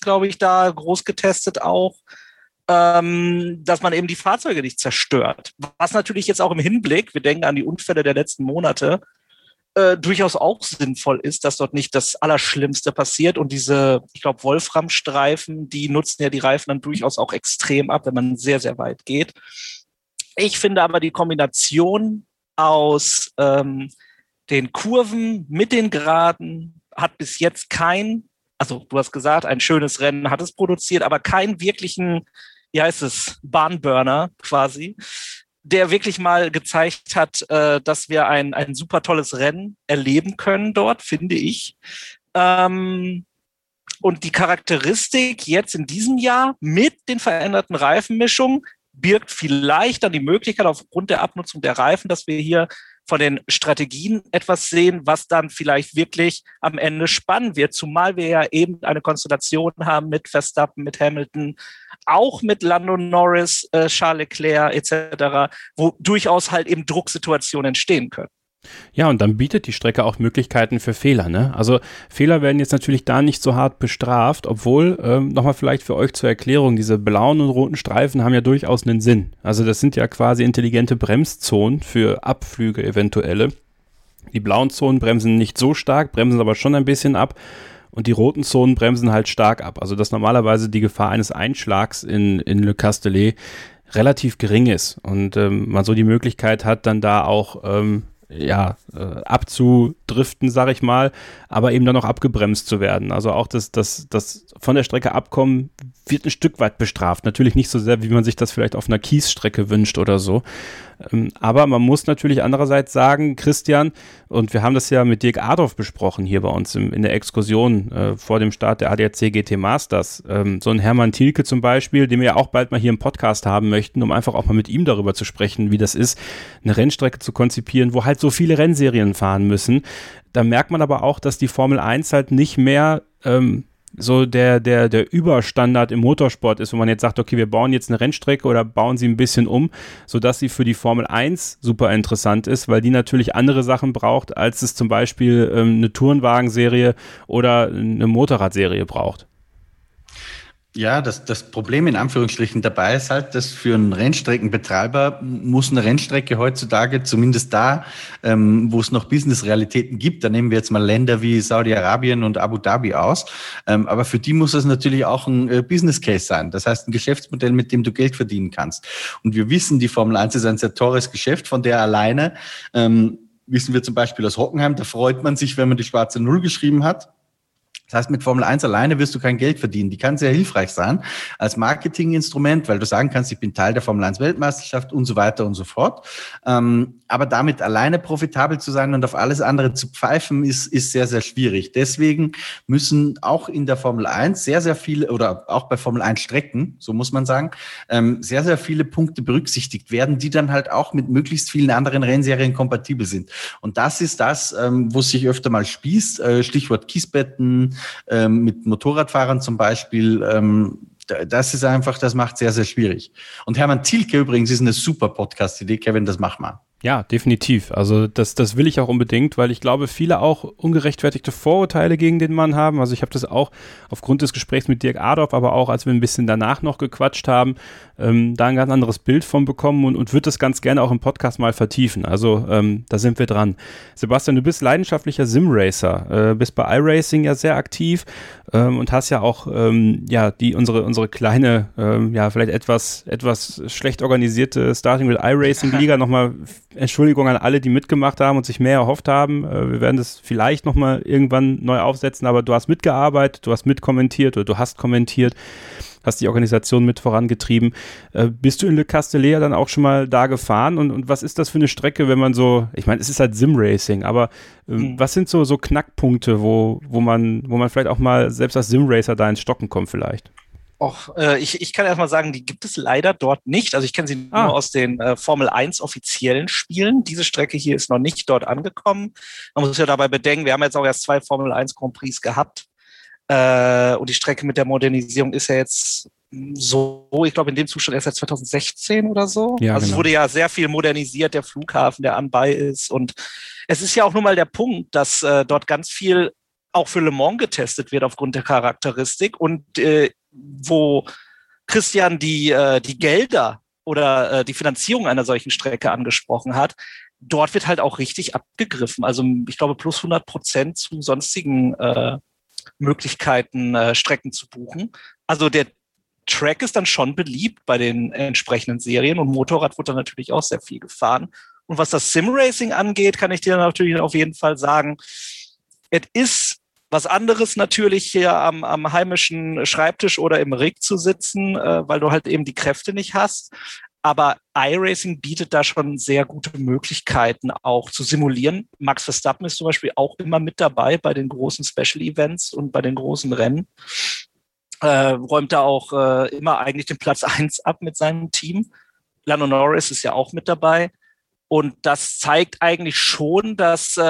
glaube ich, da groß getestet auch, ähm, dass man eben die Fahrzeuge nicht zerstört. Was natürlich jetzt auch im Hinblick, wir denken an die Unfälle der letzten Monate, äh, durchaus auch sinnvoll ist, dass dort nicht das Allerschlimmste passiert. Und diese, ich glaube, Wolframstreifen, die nutzen ja die Reifen dann durchaus auch extrem ab, wenn man sehr, sehr weit geht. Ich finde aber die Kombination aus ähm, den Kurven mit den Geraden hat bis jetzt kein, also du hast gesagt, ein schönes Rennen hat es produziert, aber keinen wirklichen, wie heißt es, Bahnburner quasi der wirklich mal gezeigt hat, äh, dass wir ein, ein super tolles Rennen erleben können dort, finde ich. Ähm, und die Charakteristik jetzt in diesem Jahr mit den veränderten Reifenmischungen birgt vielleicht dann die Möglichkeit aufgrund der Abnutzung der Reifen, dass wir hier von den Strategien etwas sehen, was dann vielleicht wirklich am Ende spannend wird, zumal wir ja eben eine Konstellation haben mit Verstappen, mit Hamilton, auch mit Lando Norris, äh, Charles Leclerc etc., wo durchaus halt eben Drucksituationen entstehen können. Ja, und dann bietet die Strecke auch Möglichkeiten für Fehler. Ne? Also Fehler werden jetzt natürlich da nicht so hart bestraft, obwohl, ähm, nochmal vielleicht für euch zur Erklärung, diese blauen und roten Streifen haben ja durchaus einen Sinn. Also das sind ja quasi intelligente Bremszonen für Abflüge eventuelle. Die blauen Zonen bremsen nicht so stark, bremsen aber schon ein bisschen ab. Und die roten Zonen bremsen halt stark ab. Also dass normalerweise die Gefahr eines Einschlags in, in Le Castellet relativ gering ist und ähm, man so die Möglichkeit hat, dann da auch ähm, ja, äh, abzudriften, sag ich mal, aber eben dann auch abgebremst zu werden. Also auch das, das, das von der Strecke abkommen wird ein Stück weit bestraft. Natürlich nicht so sehr, wie man sich das vielleicht auf einer Kiesstrecke wünscht oder so. Ähm, aber man muss natürlich andererseits sagen, Christian, und wir haben das ja mit Dirk Adolf besprochen hier bei uns in der Exkursion äh, vor dem Start der ADAC GT Masters. Ähm, so ein Hermann Thielke zum Beispiel, den wir ja auch bald mal hier im Podcast haben möchten, um einfach auch mal mit ihm darüber zu sprechen, wie das ist, eine Rennstrecke zu konzipieren, wo halt so viele Rennserien fahren müssen. Da merkt man aber auch, dass die Formel 1 halt nicht mehr ähm, so der, der, der Überstandard im Motorsport ist, wo man jetzt sagt, okay, wir bauen jetzt eine Rennstrecke oder bauen sie ein bisschen um, sodass sie für die Formel 1 super interessant ist, weil die natürlich andere Sachen braucht, als es zum Beispiel ähm, eine Tourenwagenserie oder eine Motorradserie braucht. Ja, das, das Problem in Anführungsstrichen dabei ist halt, dass für einen Rennstreckenbetreiber muss eine Rennstrecke heutzutage, zumindest da, ähm, wo es noch Business-Realitäten gibt, da nehmen wir jetzt mal Länder wie Saudi-Arabien und Abu Dhabi aus, ähm, aber für die muss es natürlich auch ein äh, Business-Case sein. Das heißt, ein Geschäftsmodell, mit dem du Geld verdienen kannst. Und wir wissen, die Formel 1 ist ein sehr teures Geschäft, von der alleine ähm, wissen wir zum Beispiel aus Hockenheim, da freut man sich, wenn man die schwarze Null geschrieben hat das heißt, mit Formel 1 alleine wirst du kein Geld verdienen. Die kann sehr hilfreich sein als Marketinginstrument, weil du sagen kannst, ich bin Teil der Formel 1 Weltmeisterschaft und so weiter und so fort. Ähm, aber damit alleine profitabel zu sein und auf alles andere zu pfeifen, ist, ist sehr, sehr schwierig. Deswegen müssen auch in der Formel 1 sehr, sehr viele oder auch bei Formel 1 Strecken, so muss man sagen, ähm, sehr, sehr viele Punkte berücksichtigt werden, die dann halt auch mit möglichst vielen anderen Rennserien kompatibel sind. Und das ist das, ähm, wo es sich öfter mal spießt. Äh, Stichwort Kiesbetten, ähm, mit Motorradfahrern zum Beispiel. Ähm, das ist einfach, das macht sehr, sehr schwierig. Und Hermann Thielke übrigens ist eine super Podcast-Idee. Kevin, das mach mal. Ja, definitiv. Also das, das will ich auch unbedingt, weil ich glaube, viele auch ungerechtfertigte Vorurteile gegen den Mann haben. Also ich habe das auch aufgrund des Gesprächs mit Dirk Adorf, aber auch als wir ein bisschen danach noch gequatscht haben, ähm, da ein ganz anderes Bild von bekommen und, und würde das ganz gerne auch im Podcast mal vertiefen. Also ähm, da sind wir dran. Sebastian, du bist leidenschaftlicher Simracer, äh, bist bei iRacing ja sehr aktiv ähm, und hast ja auch ähm, ja die unsere unsere kleine ähm, ja vielleicht etwas etwas schlecht organisierte Starting with iRacing Liga nochmal Entschuldigung an alle, die mitgemacht haben und sich mehr erhofft haben. Äh, wir werden das vielleicht nochmal irgendwann neu aufsetzen, aber du hast mitgearbeitet, du hast mitkommentiert oder du hast kommentiert, hast die Organisation mit vorangetrieben. Äh, bist du in Le Castellet dann auch schon mal da gefahren und, und was ist das für eine Strecke, wenn man so, ich meine, es ist halt Sim-Racing, aber äh, mhm. was sind so, so Knackpunkte, wo, wo, man, wo man vielleicht auch mal selbst als Sim-Racer da ins Stocken kommt vielleicht? Och, äh, ich, ich kann erstmal sagen, die gibt es leider dort nicht. Also ich kenne sie ah. nur aus den äh, Formel 1 offiziellen Spielen. Diese Strecke hier ist noch nicht dort angekommen. Man muss ja dabei bedenken, wir haben jetzt auch erst zwei Formel 1 Grand Prix gehabt. Äh, und die Strecke mit der Modernisierung ist ja jetzt so, ich glaube, in dem Zustand erst seit 2016 oder so. Ja, also genau. es wurde ja sehr viel modernisiert, der Flughafen, der anbei ist. Und es ist ja auch nun mal der Punkt, dass äh, dort ganz viel auch für Le Mans getestet wird aufgrund der Charakteristik. Und äh, wo Christian die, äh, die Gelder oder äh, die Finanzierung einer solchen Strecke angesprochen hat, dort wird halt auch richtig abgegriffen. Also ich glaube plus 100 Prozent zu sonstigen äh, Möglichkeiten, äh, Strecken zu buchen. Also der Track ist dann schon beliebt bei den entsprechenden Serien und Motorrad wird dann natürlich auch sehr viel gefahren. Und was das Sim-Racing angeht, kann ich dir natürlich auf jeden Fall sagen, es ist was anderes natürlich hier am, am heimischen Schreibtisch oder im Rig zu sitzen, äh, weil du halt eben die Kräfte nicht hast. Aber iRacing bietet da schon sehr gute Möglichkeiten auch zu simulieren. Max Verstappen ist zum Beispiel auch immer mit dabei bei den großen Special Events und bei den großen Rennen. Äh, räumt da auch äh, immer eigentlich den Platz eins ab mit seinem Team. Lando Norris ist ja auch mit dabei. Und das zeigt eigentlich schon, dass äh,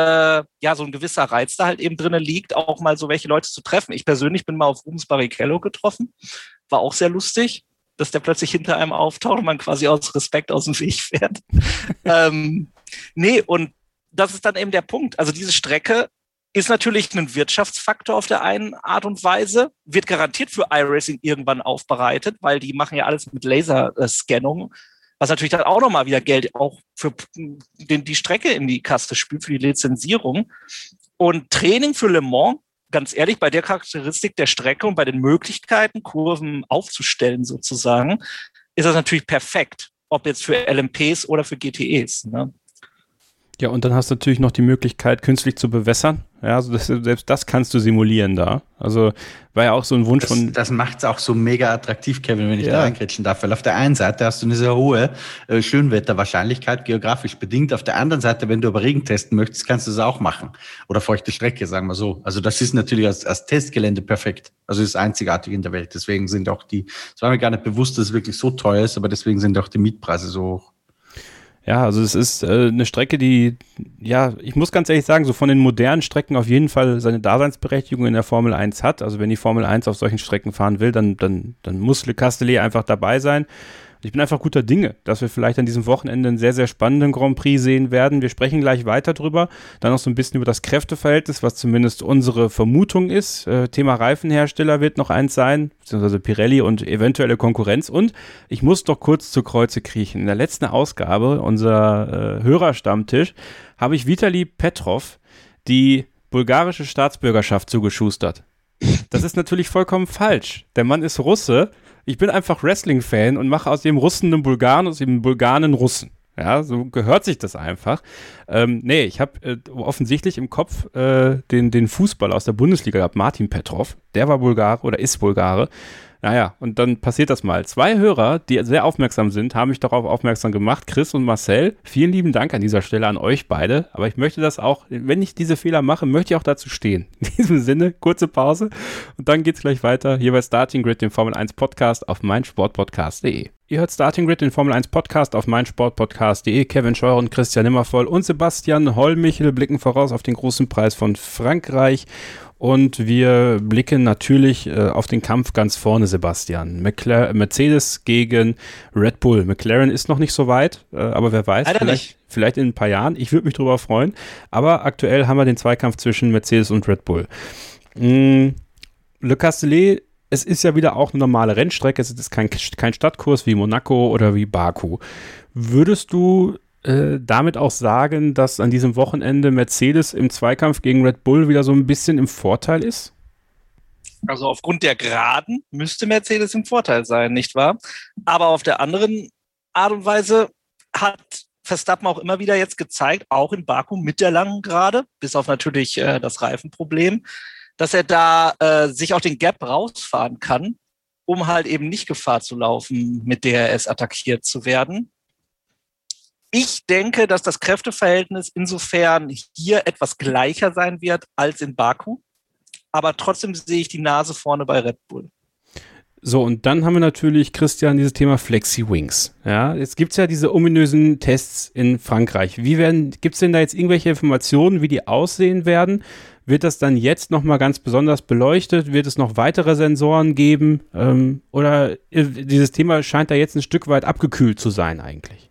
ja so ein gewisser Reiz da halt eben drinnen liegt, auch mal so welche Leute zu treffen. Ich persönlich bin mal auf Rubens Barrichello getroffen, war auch sehr lustig, dass der plötzlich hinter einem auftaucht und man quasi aus Respekt aus dem Weg fährt. ähm, nee, und das ist dann eben der Punkt. Also diese Strecke ist natürlich ein Wirtschaftsfaktor auf der einen Art und Weise, wird garantiert für iRacing irgendwann aufbereitet, weil die machen ja alles mit Laserscannung, was natürlich dann auch nochmal wieder Geld auch für den, die Strecke in die Kaste spült, für die Lizenzierung. Und Training für Le Mans, ganz ehrlich, bei der Charakteristik der Strecke und bei den Möglichkeiten, Kurven aufzustellen sozusagen, ist das natürlich perfekt, ob jetzt für LMPs oder für GTEs. Ne? Ja, und dann hast du natürlich noch die Möglichkeit, künstlich zu bewässern. Ja, also das, selbst das kannst du simulieren da. Also war ja auch so ein Wunsch das, von. Das macht es auch so mega attraktiv, Kevin, wenn ich ja. da reinkretschen darf. Weil auf der einen Seite hast du eine sehr hohe äh, Schönwetterwahrscheinlichkeit, geografisch bedingt. Auf der anderen Seite, wenn du aber Regen testen möchtest, kannst du es auch machen. Oder feuchte Strecke, sagen wir so. Also das ist natürlich als, als Testgelände perfekt. Also ist einzigartig in der Welt. Deswegen sind auch die, es war mir gar nicht bewusst, dass es wirklich so teuer ist, aber deswegen sind auch die Mietpreise so hoch. Ja, also es ist äh, eine Strecke, die, ja, ich muss ganz ehrlich sagen, so von den modernen Strecken auf jeden Fall seine Daseinsberechtigung in der Formel 1 hat. Also wenn die Formel 1 auf solchen Strecken fahren will, dann, dann, dann muss Le Castellet einfach dabei sein. Ich bin einfach guter Dinge, dass wir vielleicht an diesem Wochenende einen sehr, sehr spannenden Grand Prix sehen werden. Wir sprechen gleich weiter drüber. Dann noch so ein bisschen über das Kräfteverhältnis, was zumindest unsere Vermutung ist. Äh, Thema Reifenhersteller wird noch eins sein, beziehungsweise Pirelli und eventuelle Konkurrenz. Und ich muss doch kurz zu Kreuze kriechen. In der letzten Ausgabe, unser äh, Hörerstammtisch, habe ich Vitali Petrov die bulgarische Staatsbürgerschaft zugeschustert. Das ist natürlich vollkommen falsch. Der Mann ist Russe ich bin einfach Wrestling-Fan und mache aus dem Russen einen Bulgaren, aus dem Bulgaren einen Russen. Ja, so gehört sich das einfach. Ähm, nee, ich habe äh, offensichtlich im Kopf äh, den, den Fußballer aus der Bundesliga gehabt, Martin Petrov. Der war Bulgare oder ist Bulgare. Naja, und dann passiert das mal. Zwei Hörer, die sehr aufmerksam sind, haben mich darauf aufmerksam gemacht. Chris und Marcel, vielen lieben Dank an dieser Stelle an euch beide. Aber ich möchte das auch, wenn ich diese Fehler mache, möchte ich auch dazu stehen. In diesem Sinne, kurze Pause und dann geht's gleich weiter hier bei Starting Grid, dem Formel 1 Podcast auf meinsportpodcast.de. Ihr hört Starting Grid, den Formel 1 Podcast auf meinsportpodcast.de. Kevin Scheuer und Christian Nimmervoll und Sebastian Hollmichel blicken voraus auf den großen Preis von Frankreich. Und wir blicken natürlich äh, auf den Kampf ganz vorne, Sebastian. McLaren, Mercedes gegen Red Bull. McLaren ist noch nicht so weit, äh, aber wer weiß, vielleicht, vielleicht, in ein paar Jahren. Ich würde mich darüber freuen. Aber aktuell haben wir den Zweikampf zwischen Mercedes und Red Bull. Mm, Le Castellet es ist ja wieder auch eine normale Rennstrecke, es ist kein, kein Stadtkurs wie Monaco oder wie Baku. Würdest du äh, damit auch sagen, dass an diesem Wochenende Mercedes im Zweikampf gegen Red Bull wieder so ein bisschen im Vorteil ist? Also aufgrund der Geraden müsste Mercedes im Vorteil sein, nicht wahr? Aber auf der anderen Art und Weise hat Verstappen auch immer wieder jetzt gezeigt, auch in Baku mit der langen Gerade, bis auf natürlich äh, das Reifenproblem, dass er da äh, sich auch den Gap rausfahren kann, um halt eben nicht Gefahr zu laufen, mit DRS attackiert zu werden. Ich denke, dass das Kräfteverhältnis insofern hier etwas gleicher sein wird als in Baku. Aber trotzdem sehe ich die Nase vorne bei Red Bull. So, und dann haben wir natürlich, Christian, dieses Thema Flexi Wings. Ja, jetzt gibt es ja diese ominösen Tests in Frankreich. Wie werden, gibt es denn da jetzt irgendwelche Informationen, wie die aussehen werden? Wird das dann jetzt nochmal ganz besonders beleuchtet? Wird es noch weitere Sensoren geben? Ähm, oder äh, dieses Thema scheint da jetzt ein Stück weit abgekühlt zu sein eigentlich?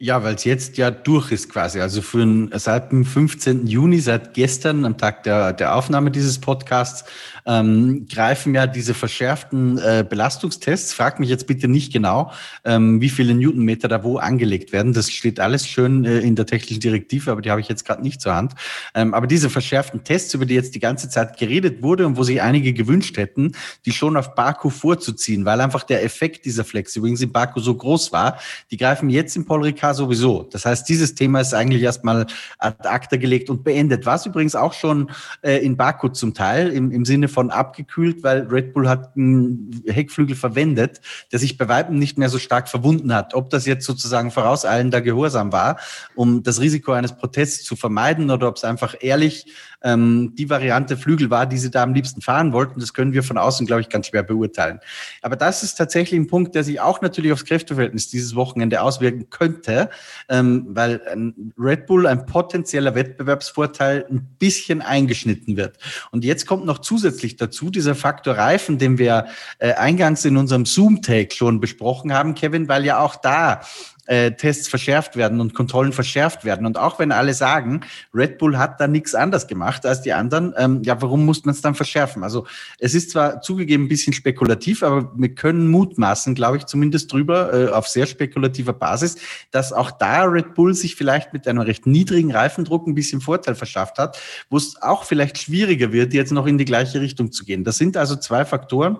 Ja, weil es jetzt ja durch ist quasi. Also für, seit dem 15. Juni, seit gestern, am Tag der, der Aufnahme dieses Podcasts, ähm, greifen ja diese verschärften äh, Belastungstests. Frag mich jetzt bitte nicht genau, ähm, wie viele Newtonmeter da wo angelegt werden. Das steht alles schön äh, in der technischen Direktive, aber die habe ich jetzt gerade nicht zur Hand. Ähm, aber diese verschärften Tests, über die jetzt die ganze Zeit geredet wurde und wo sich einige gewünscht hätten, die schon auf Baku vorzuziehen, weil einfach der Effekt dieser Flexi-Wings in Baku so groß war, die greifen jetzt im Paul Ricard sowieso. Das heißt, dieses Thema ist eigentlich erstmal ad acta gelegt und beendet. Was übrigens auch schon äh, in Baku zum Teil im, im Sinne von abgekühlt, weil Red Bull hat einen Heckflügel verwendet, der sich bei Weitem nicht mehr so stark verwunden hat. Ob das jetzt sozusagen vorauseilender Gehorsam war, um das Risiko eines Protests zu vermeiden oder ob es einfach ehrlich ähm, die Variante Flügel war, die sie da am liebsten fahren wollten. Das können wir von außen, glaube ich, ganz schwer beurteilen. Aber das ist tatsächlich ein Punkt, der sich auch natürlich aufs Kräfteverhältnis dieses Wochenende auswirken könnte, ähm, weil ein Red Bull ein potenzieller Wettbewerbsvorteil ein bisschen eingeschnitten wird. Und jetzt kommt noch zusätzlich dazu dieser Faktor Reifen, den wir äh, eingangs in unserem Zoom-Take schon besprochen haben, Kevin, weil ja auch da äh, Tests verschärft werden und Kontrollen verschärft werden. Und auch wenn alle sagen, Red Bull hat da nichts anders gemacht als die anderen, ähm, ja, warum muss man es dann verschärfen? Also es ist zwar zugegeben ein bisschen spekulativ, aber wir können mutmaßen, glaube ich, zumindest drüber, äh, auf sehr spekulativer Basis, dass auch da Red Bull sich vielleicht mit einem recht niedrigen Reifendruck ein bisschen Vorteil verschafft hat, wo es auch vielleicht schwieriger wird, jetzt noch in die gleiche Richtung zu gehen. Das sind also zwei Faktoren,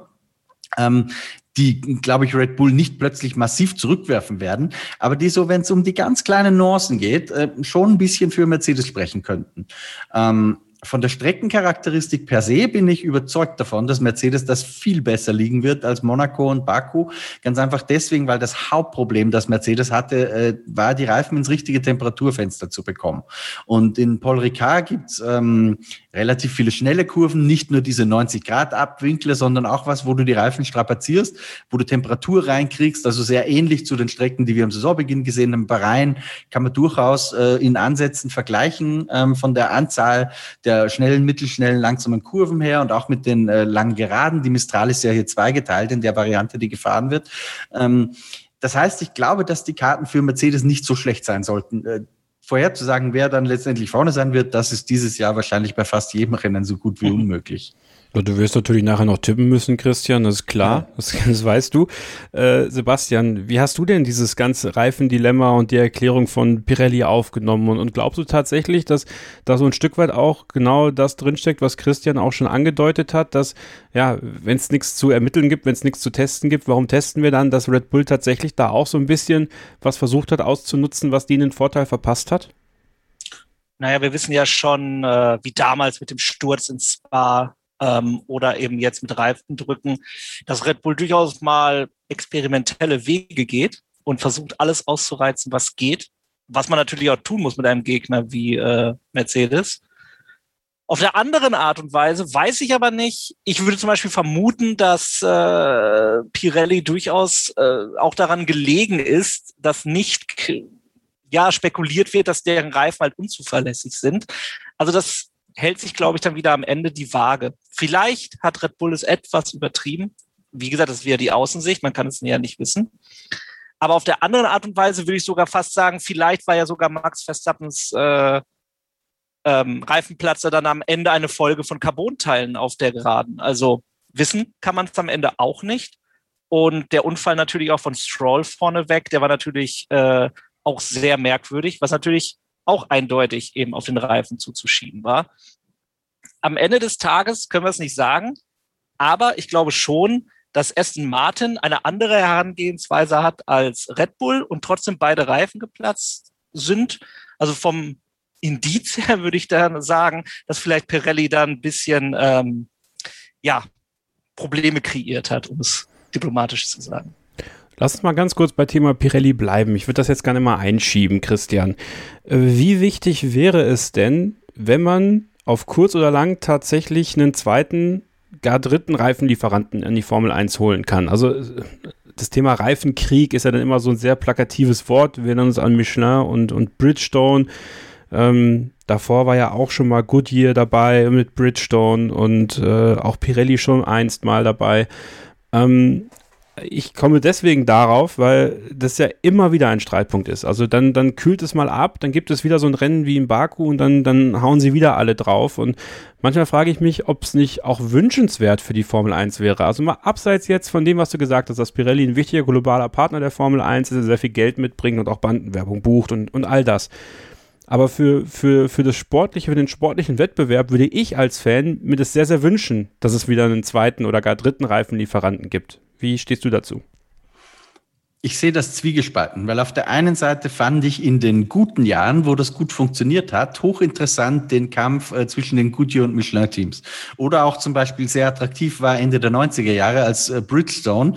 ähm, die, glaube ich, Red Bull nicht plötzlich massiv zurückwerfen werden, aber die so, wenn es um die ganz kleinen Nuancen geht, äh, schon ein bisschen für Mercedes sprechen könnten. Ähm, von der Streckencharakteristik per se bin ich überzeugt davon, dass Mercedes das viel besser liegen wird als Monaco und Baku. Ganz einfach deswegen, weil das Hauptproblem, das Mercedes hatte, äh, war, die Reifen ins richtige Temperaturfenster zu bekommen. Und in Paul Ricard gibt's ähm, relativ viele schnelle Kurven, nicht nur diese 90 Grad Abwinkler, sondern auch was, wo du die Reifen strapazierst, wo du Temperatur reinkriegst, also sehr ähnlich zu den Strecken, die wir am Saisonbeginn gesehen haben. Bahrain kann man durchaus äh, in Ansätzen vergleichen ähm, von der Anzahl der schnellen, mittelschnellen, langsamen Kurven her und auch mit den äh, langen Geraden. Die Mistral ist ja hier zweigeteilt in der Variante, die gefahren wird. Ähm, das heißt, ich glaube, dass die Karten für Mercedes nicht so schlecht sein sollten. Äh, vorherzusagen, wer dann letztendlich vorne sein wird, das ist dieses Jahr wahrscheinlich bei fast jedem Rennen so gut wie unmöglich. Du wirst natürlich nachher noch tippen müssen, Christian, das ist klar, ja. das, das, weißt du. Äh, Sebastian, wie hast du denn dieses ganze Reifendilemma und die Erklärung von Pirelli aufgenommen? Und, und, glaubst du tatsächlich, dass da so ein Stück weit auch genau das drinsteckt, was Christian auch schon angedeutet hat, dass, ja, wenn es nichts zu ermitteln gibt, wenn es nichts zu testen gibt, warum testen wir dann, dass Red Bull tatsächlich da auch so ein bisschen was versucht hat auszunutzen, was denen den Vorteil verpasst hat? Naja, wir wissen ja schon, äh, wie damals mit dem Sturz ins Spa ähm, oder eben jetzt mit Reifendrücken, dass Red Bull durchaus mal experimentelle Wege geht und versucht, alles auszureizen, was geht. Was man natürlich auch tun muss mit einem Gegner wie äh, Mercedes. Auf der anderen Art und Weise weiß ich aber nicht. Ich würde zum Beispiel vermuten, dass äh, Pirelli durchaus äh, auch daran gelegen ist, dass nicht ja spekuliert wird, dass deren Reifen halt unzuverlässig sind. Also das hält sich, glaube ich, dann wieder am Ende die Waage. Vielleicht hat Red Bull es etwas übertrieben. Wie gesagt, das wäre die Außensicht, man kann es ja nicht wissen. Aber auf der anderen Art und Weise würde ich sogar fast sagen, vielleicht war ja sogar Max Verstappens äh, ähm, Reifenplatzer dann am Ende eine Folge von Carbonteilen auf der Geraden. Also wissen kann man es am Ende auch nicht. Und der Unfall natürlich auch von Stroll vorneweg, der war natürlich äh, auch sehr merkwürdig, was natürlich auch eindeutig eben auf den Reifen zuzuschieben war. Am Ende des Tages können wir es nicht sagen, aber ich glaube schon, dass Aston Martin eine andere Herangehensweise hat als Red Bull und trotzdem beide Reifen geplatzt sind. Also vom Indiz her würde ich dann sagen, dass vielleicht Pirelli da ein bisschen ähm, ja, Probleme kreiert hat, um es diplomatisch zu sagen. Lass uns mal ganz kurz bei Thema Pirelli bleiben. Ich würde das jetzt gerne mal einschieben, Christian. Äh, wie wichtig wäre es denn, wenn man auf kurz oder lang tatsächlich einen zweiten, gar dritten Reifenlieferanten in die Formel 1 holen kann? Also äh, das Thema Reifenkrieg ist ja dann immer so ein sehr plakatives Wort. Wir erinnern uns an Michelin und, und Bridgestone. Ähm, davor war ja auch schon mal Goodyear dabei mit Bridgestone und äh, auch Pirelli schon einst mal dabei. Ähm, ich komme deswegen darauf, weil das ja immer wieder ein Streitpunkt ist. Also dann, dann kühlt es mal ab, dann gibt es wieder so ein Rennen wie in Baku und dann, dann hauen sie wieder alle drauf. Und manchmal frage ich mich, ob es nicht auch wünschenswert für die Formel 1 wäre. Also mal abseits jetzt von dem, was du gesagt hast, dass Pirelli ein wichtiger globaler Partner der Formel 1 ist, der sehr viel Geld mitbringt und auch Bandenwerbung bucht und, und all das. Aber für, für, für das Sportliche, für den sportlichen Wettbewerb würde ich als Fan mir das sehr, sehr wünschen, dass es wieder einen zweiten oder gar dritten Reifenlieferanten gibt. Wie stehst du dazu? Ich sehe das zwiegespalten, weil auf der einen Seite fand ich in den guten Jahren, wo das gut funktioniert hat, hochinteressant den Kampf äh, zwischen den Goodyear und Michelin Teams. Oder auch zum Beispiel sehr attraktiv war Ende der 90er Jahre, als äh, Bridgestone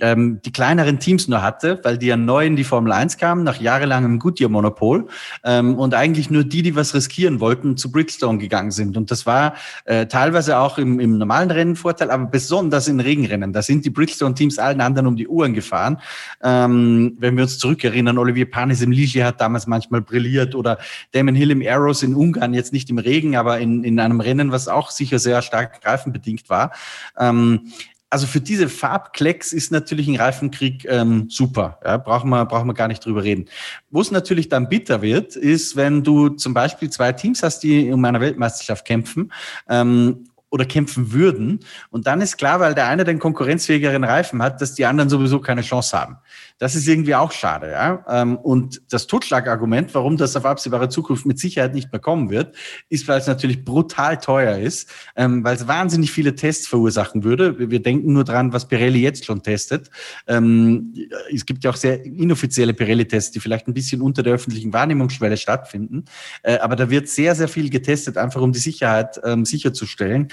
ähm, die kleineren Teams nur hatte, weil die ja neu in die Formel 1 kamen, nach jahrelangem Goodyear-Monopol ähm, und eigentlich nur die, die was riskieren wollten, zu Bridgestone gegangen sind. Und das war äh, teilweise auch im, im normalen Rennen Vorteil, aber besonders in Regenrennen. Da sind die Bridgestone-Teams allen anderen um die Uhren gefahren. Ähm, wenn wir uns zurückerinnern, Olivier Panis im Ligier hat damals manchmal brilliert oder Damon Hill im Arrows in Ungarn, jetzt nicht im Regen, aber in, in einem Rennen, was auch sicher sehr stark greifenbedingt war. Ähm, also für diese Farbklecks ist natürlich ein Reifenkrieg ähm, super. Ja, brauchen, wir, brauchen wir gar nicht drüber reden. Wo es natürlich dann bitter wird, ist, wenn du zum Beispiel zwei Teams hast, die um eine Weltmeisterschaft kämpfen ähm, oder kämpfen würden. Und dann ist klar, weil der eine den konkurrenzfähigeren Reifen hat, dass die anderen sowieso keine Chance haben. Das ist irgendwie auch schade. Ja? Ähm, und das Totschlagargument, warum das auf absehbare Zukunft mit Sicherheit nicht mehr kommen wird, ist, weil es natürlich brutal teuer ist, ähm, weil es wahnsinnig viele Tests verursachen würde. Wir denken nur dran, was Pirelli jetzt schon testet. Ähm, es gibt ja auch sehr inoffizielle Pirelli-Tests, die vielleicht ein bisschen unter der öffentlichen Wahrnehmungsschwelle stattfinden. Äh, aber da wird sehr, sehr viel getestet, einfach um die Sicherheit sicherzustellen.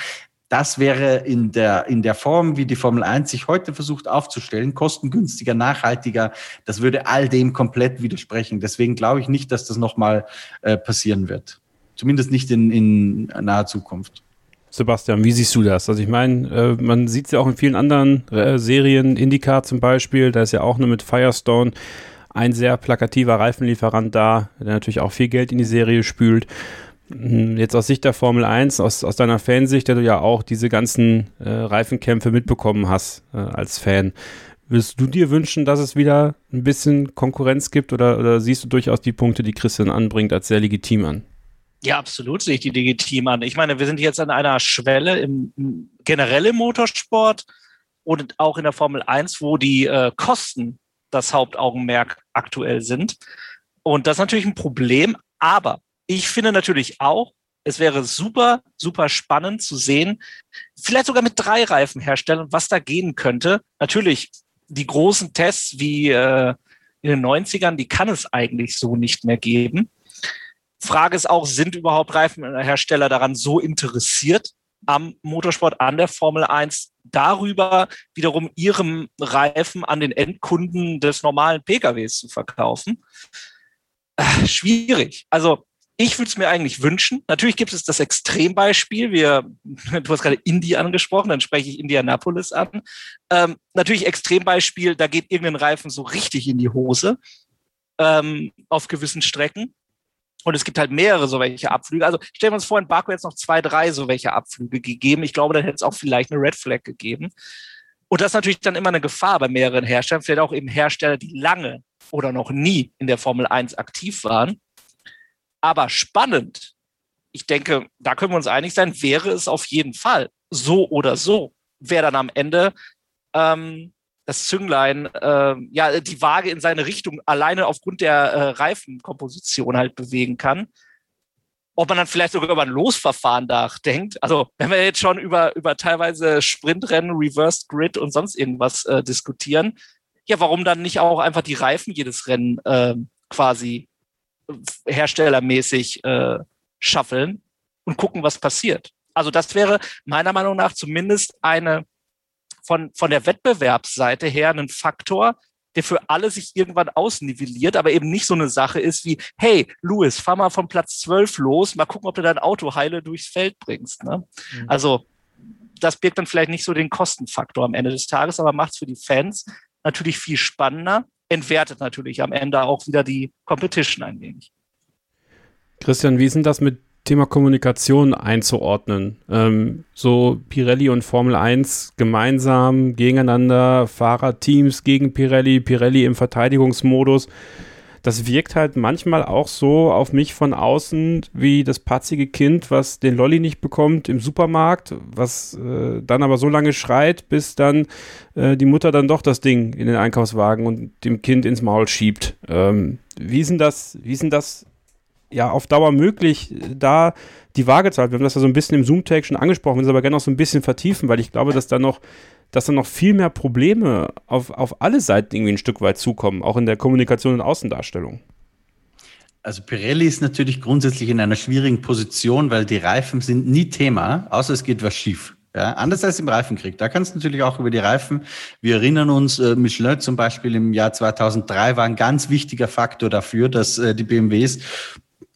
Das wäre in der, in der Form, wie die Formel 1 sich heute versucht aufzustellen, kostengünstiger, nachhaltiger. Das würde all dem komplett widersprechen. Deswegen glaube ich nicht, dass das nochmal äh, passieren wird. Zumindest nicht in, in naher Zukunft. Sebastian, wie siehst du das? Also ich meine, äh, man sieht es ja auch in vielen anderen äh, Serien, IndyCar zum Beispiel, da ist ja auch nur mit Firestone ein sehr plakativer Reifenlieferant da, der natürlich auch viel Geld in die Serie spült. Hm, jetzt aus Sicht der Formel 1, aus, aus deiner Fansicht, der du ja auch diese ganzen äh, Reifenkämpfe mitbekommen hast äh, als Fan, würdest du dir wünschen, dass es wieder ein bisschen Konkurrenz gibt oder, oder siehst du durchaus die Punkte, die Christian anbringt, als sehr legitim an? Ja, absolut sehe ich die legitim an. Ich meine, wir sind jetzt an einer Schwelle im, im generell im Motorsport und auch in der Formel 1, wo die äh, Kosten das Hauptaugenmerk aktuell sind. Und das ist natürlich ein Problem, aber ich finde natürlich auch, es wäre super, super spannend zu sehen, vielleicht sogar mit drei Reifenherstellern, was da gehen könnte. Natürlich, die großen Tests wie äh, in den 90ern, die kann es eigentlich so nicht mehr geben. Frage ist auch, sind überhaupt Reifenhersteller daran so interessiert am Motorsport, an der Formel 1, darüber wiederum ihrem Reifen an den Endkunden des normalen PKWs zu verkaufen? Äh, schwierig. Also ich würde es mir eigentlich wünschen. Natürlich gibt es das Extrembeispiel. Wir, du hast gerade Indie angesprochen, dann spreche ich Indianapolis an. Ähm, natürlich Extrembeispiel, da geht irgendein Reifen so richtig in die Hose ähm, auf gewissen Strecken. Und es gibt halt mehrere so welche Abflüge. Also stellen wir uns vor, in Baku jetzt noch zwei, drei so welche Abflüge gegeben. Ich glaube, dann hätte es auch vielleicht eine Red Flag gegeben. Und das ist natürlich dann immer eine Gefahr bei mehreren Herstellern, vielleicht auch eben Hersteller, die lange oder noch nie in der Formel 1 aktiv waren aber spannend, ich denke, da können wir uns einig sein, wäre es auf jeden Fall. So oder so. Wer dann am Ende ähm, das Zünglein, äh, ja, die Waage in seine Richtung alleine aufgrund der äh, Reifenkomposition halt bewegen kann. Ob man dann vielleicht sogar über ein Losverfahren nachdenkt. Also, wenn wir jetzt schon über, über teilweise Sprintrennen, Reversed Grid und sonst irgendwas äh, diskutieren, ja, warum dann nicht auch einfach die Reifen jedes Rennen äh, quasi herstellermäßig äh, schaffeln und gucken, was passiert. Also das wäre meiner Meinung nach zumindest eine von, von der Wettbewerbsseite her ein Faktor, der für alle sich irgendwann ausnivelliert, aber eben nicht so eine Sache ist wie, hey, Louis, fahr mal von Platz 12 los, mal gucken, ob du dein Auto heile durchs Feld bringst. Ne? Mhm. Also das birgt dann vielleicht nicht so den Kostenfaktor am Ende des Tages, aber macht es für die Fans natürlich viel spannender entwertet natürlich am Ende auch wieder die Competition ein wenig. Christian, wie ist denn das mit Thema Kommunikation einzuordnen? Ähm, so Pirelli und Formel 1 gemeinsam gegeneinander, Fahrerteams gegen Pirelli, Pirelli im Verteidigungsmodus das wirkt halt manchmal auch so auf mich von außen wie das patzige Kind, was den Lolli nicht bekommt im Supermarkt, was äh, dann aber so lange schreit, bis dann äh, die Mutter dann doch das Ding in den Einkaufswagen und dem Kind ins Maul schiebt. Ähm, wie ist denn das, wie ist denn das ja auf Dauer möglich, da die Waage zu halten? Wir haben das ja so ein bisschen im Zoom-Tag schon angesprochen, wir müssen aber gerne noch so ein bisschen vertiefen, weil ich glaube, dass da noch dass dann noch viel mehr Probleme auf, auf alle Seiten irgendwie ein Stück weit zukommen, auch in der Kommunikation und Außendarstellung. Also Pirelli ist natürlich grundsätzlich in einer schwierigen Position, weil die Reifen sind nie Thema, außer es geht was schief. Ja, anders als im Reifenkrieg. Da kannst du natürlich auch über die Reifen. Wir erinnern uns, äh, Michelin zum Beispiel im Jahr 2003 war ein ganz wichtiger Faktor dafür, dass äh, die BMWs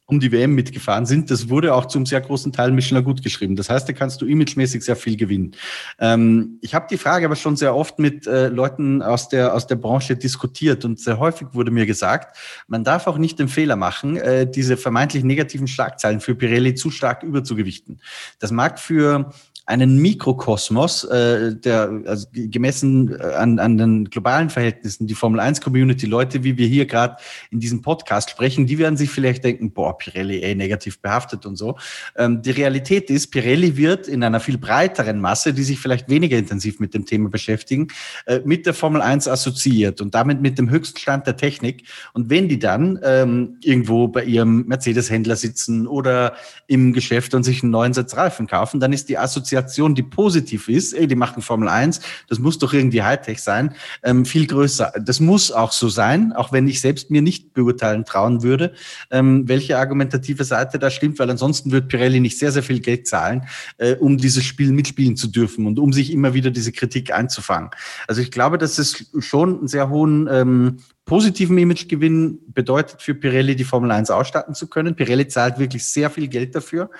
um die WM mitgefahren sind. Das wurde auch zum sehr großen Teil Michelin gut geschrieben. Das heißt, da kannst du imagemäßig sehr viel gewinnen. Ähm, ich habe die Frage aber schon sehr oft mit äh, Leuten aus der, aus der Branche diskutiert und sehr häufig wurde mir gesagt, man darf auch nicht den Fehler machen, äh, diese vermeintlich negativen Schlagzeilen für Pirelli zu stark überzugewichten. Das mag für einen Mikrokosmos, äh, der also gemessen äh, an, an den globalen Verhältnissen, die Formel 1 Community, Leute, wie wir hier gerade in diesem Podcast sprechen, die werden sich vielleicht denken, boah, Pirelli, ey, negativ behaftet und so. Ähm, die Realität ist, Pirelli wird in einer viel breiteren Masse, die sich vielleicht weniger intensiv mit dem Thema beschäftigen, äh, mit der Formel 1 assoziiert und damit mit dem Höchststand der Technik. Und wenn die dann ähm, irgendwo bei ihrem Mercedes-Händler sitzen oder im Geschäft und sich einen neuen Satz Reifen kaufen, dann ist die Assoziation Assoziation, die positiv ist, ey, die machen Formel 1, das muss doch irgendwie Hightech sein, ähm, viel größer. Das muss auch so sein, auch wenn ich selbst mir nicht beurteilen trauen würde, ähm, welche argumentative Seite da stimmt, weil ansonsten wird Pirelli nicht sehr, sehr viel Geld zahlen, äh, um dieses Spiel mitspielen zu dürfen und um sich immer wieder diese Kritik einzufangen. Also ich glaube, dass es schon einen sehr hohen ähm, positiven Imagegewinn bedeutet für Pirelli, die Formel 1 ausstatten zu können. Pirelli zahlt wirklich sehr viel Geld dafür.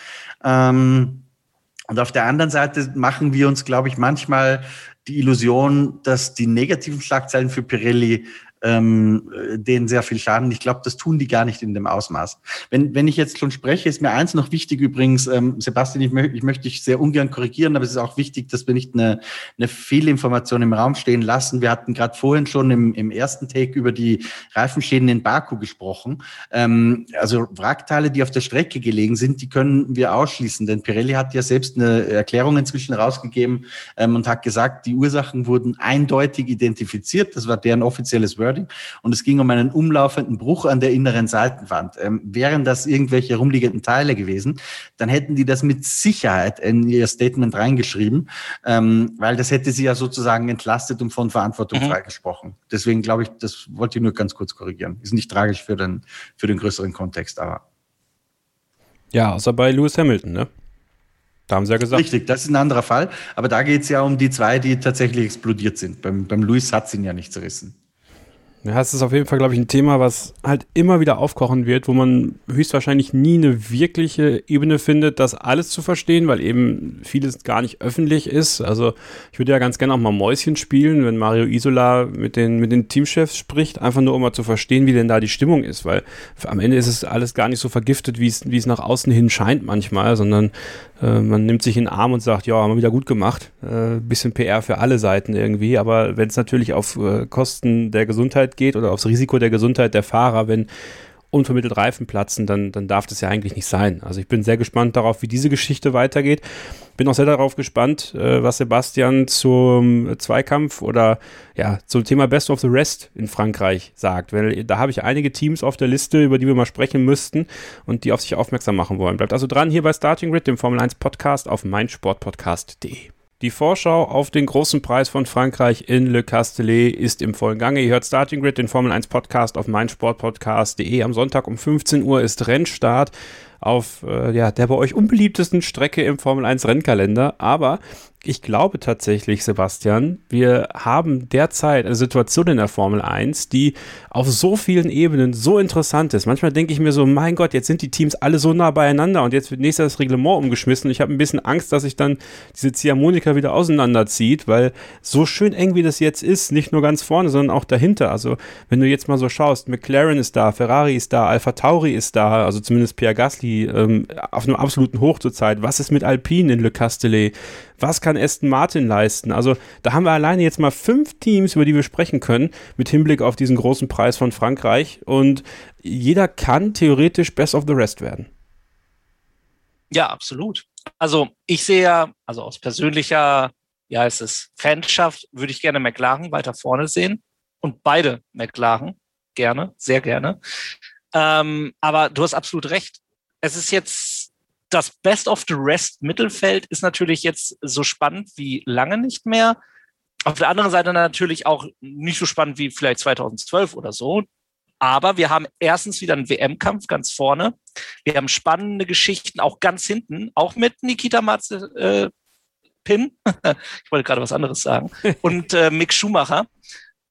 Ähm, und auf der anderen Seite machen wir uns, glaube ich, manchmal die Illusion, dass die negativen Schlagzeilen für Pirelli ähm, denen sehr viel schaden. Ich glaube, das tun die gar nicht in dem Ausmaß. Wenn, wenn ich jetzt schon spreche, ist mir eins noch wichtig übrigens, ähm, Sebastian, ich, mö ich möchte dich sehr ungern korrigieren, aber es ist auch wichtig, dass wir nicht eine, eine Fehlinformation im Raum stehen lassen. Wir hatten gerade vorhin schon im, im ersten Take über die Reifenschäden in Baku gesprochen. Ähm, also Wrackteile, die auf der Strecke gelegen sind, die können wir ausschließen, denn Pirelli hat ja selbst eine Erklärung inzwischen rausgegeben ähm, und hat gesagt, die Ursachen wurden eindeutig identifiziert. Das war deren offizielles Word Wording. Und es ging um einen umlaufenden Bruch an der inneren Seitenwand. Ähm, wären das irgendwelche rumliegenden Teile gewesen, dann hätten die das mit Sicherheit in ihr Statement reingeschrieben, ähm, weil das hätte sie ja sozusagen entlastet und von Verantwortung mhm. freigesprochen. Deswegen glaube ich, das wollte ich nur ganz kurz korrigieren. Ist nicht tragisch für den, für den größeren Kontext, aber. Ja, außer bei Lewis Hamilton, ne? Da haben sie ja gesagt. Richtig, das ist ein anderer Fall. Aber da geht es ja um die zwei, die tatsächlich explodiert sind. Beim, beim Lewis hat es ihn ja nicht zerrissen. Ja, es ist auf jeden Fall, glaube ich, ein Thema, was halt immer wieder aufkochen wird, wo man höchstwahrscheinlich nie eine wirkliche Ebene findet, das alles zu verstehen, weil eben vieles gar nicht öffentlich ist. Also ich würde ja ganz gerne auch mal Mäuschen spielen, wenn Mario Isola mit den, mit den Teamchefs spricht, einfach nur um mal zu verstehen, wie denn da die Stimmung ist, weil am Ende ist es alles gar nicht so vergiftet, wie es, wie es nach außen hin scheint manchmal, sondern äh, man nimmt sich in den Arm und sagt, ja, haben wir wieder gut gemacht. Äh, bisschen PR für alle Seiten irgendwie, aber wenn es natürlich auf äh, Kosten der Gesundheit geht oder aufs Risiko der Gesundheit der Fahrer, wenn unvermittelt Reifen platzen, dann, dann darf das ja eigentlich nicht sein. Also ich bin sehr gespannt darauf, wie diese Geschichte weitergeht. Bin auch sehr darauf gespannt, äh, was Sebastian zum Zweikampf oder ja, zum Thema Best of the Rest in Frankreich sagt. Weil da habe ich einige Teams auf der Liste, über die wir mal sprechen müssten und die auf sich aufmerksam machen wollen. Bleibt also dran hier bei Starting Grid, dem Formel 1 Podcast auf meinsportpodcast.de. Die Vorschau auf den großen Preis von Frankreich in Le Castellet ist im vollen Gange. Ihr hört Starting Grid, den Formel 1 Podcast auf meinsportpodcast.de. Am Sonntag um 15 Uhr ist Rennstart auf äh, ja, der bei euch unbeliebtesten Strecke im Formel 1 Rennkalender. Aber ich glaube tatsächlich, Sebastian, wir haben derzeit eine Situation in der Formel 1, die auf so vielen Ebenen so interessant ist. Manchmal denke ich mir so, mein Gott, jetzt sind die Teams alle so nah beieinander und jetzt wird nächstes das Reglement umgeschmissen. Ich habe ein bisschen Angst, dass sich dann diese Ziehharmonika wieder auseinanderzieht, weil so schön eng wie das jetzt ist, nicht nur ganz vorne, sondern auch dahinter. Also, wenn du jetzt mal so schaust, McLaren ist da, Ferrari ist da, Alpha Tauri ist da, also zumindest Pierre Gasly ähm, auf einem absoluten Hoch zur Zeit. Was ist mit Alpine in Le Castellet? Was kann Aston Martin leisten? Also da haben wir alleine jetzt mal fünf Teams, über die wir sprechen können, mit Hinblick auf diesen großen Preis von Frankreich. Und jeder kann theoretisch Best of the Rest werden. Ja, absolut. Also ich sehe ja, also aus persönlicher, ja, es ist Fanschaft, würde ich gerne McLaren weiter vorne sehen. Und beide McLaren gerne, sehr gerne. Ähm, aber du hast absolut recht. Es ist jetzt das Best of the Rest Mittelfeld ist natürlich jetzt so spannend wie lange nicht mehr. Auf der anderen Seite natürlich auch nicht so spannend wie vielleicht 2012 oder so. Aber wir haben erstens wieder einen WM-Kampf ganz vorne. Wir haben spannende Geschichten auch ganz hinten, auch mit Nikita Matze, äh, Pin. ich wollte gerade was anderes sagen. Und äh, Mick Schumacher.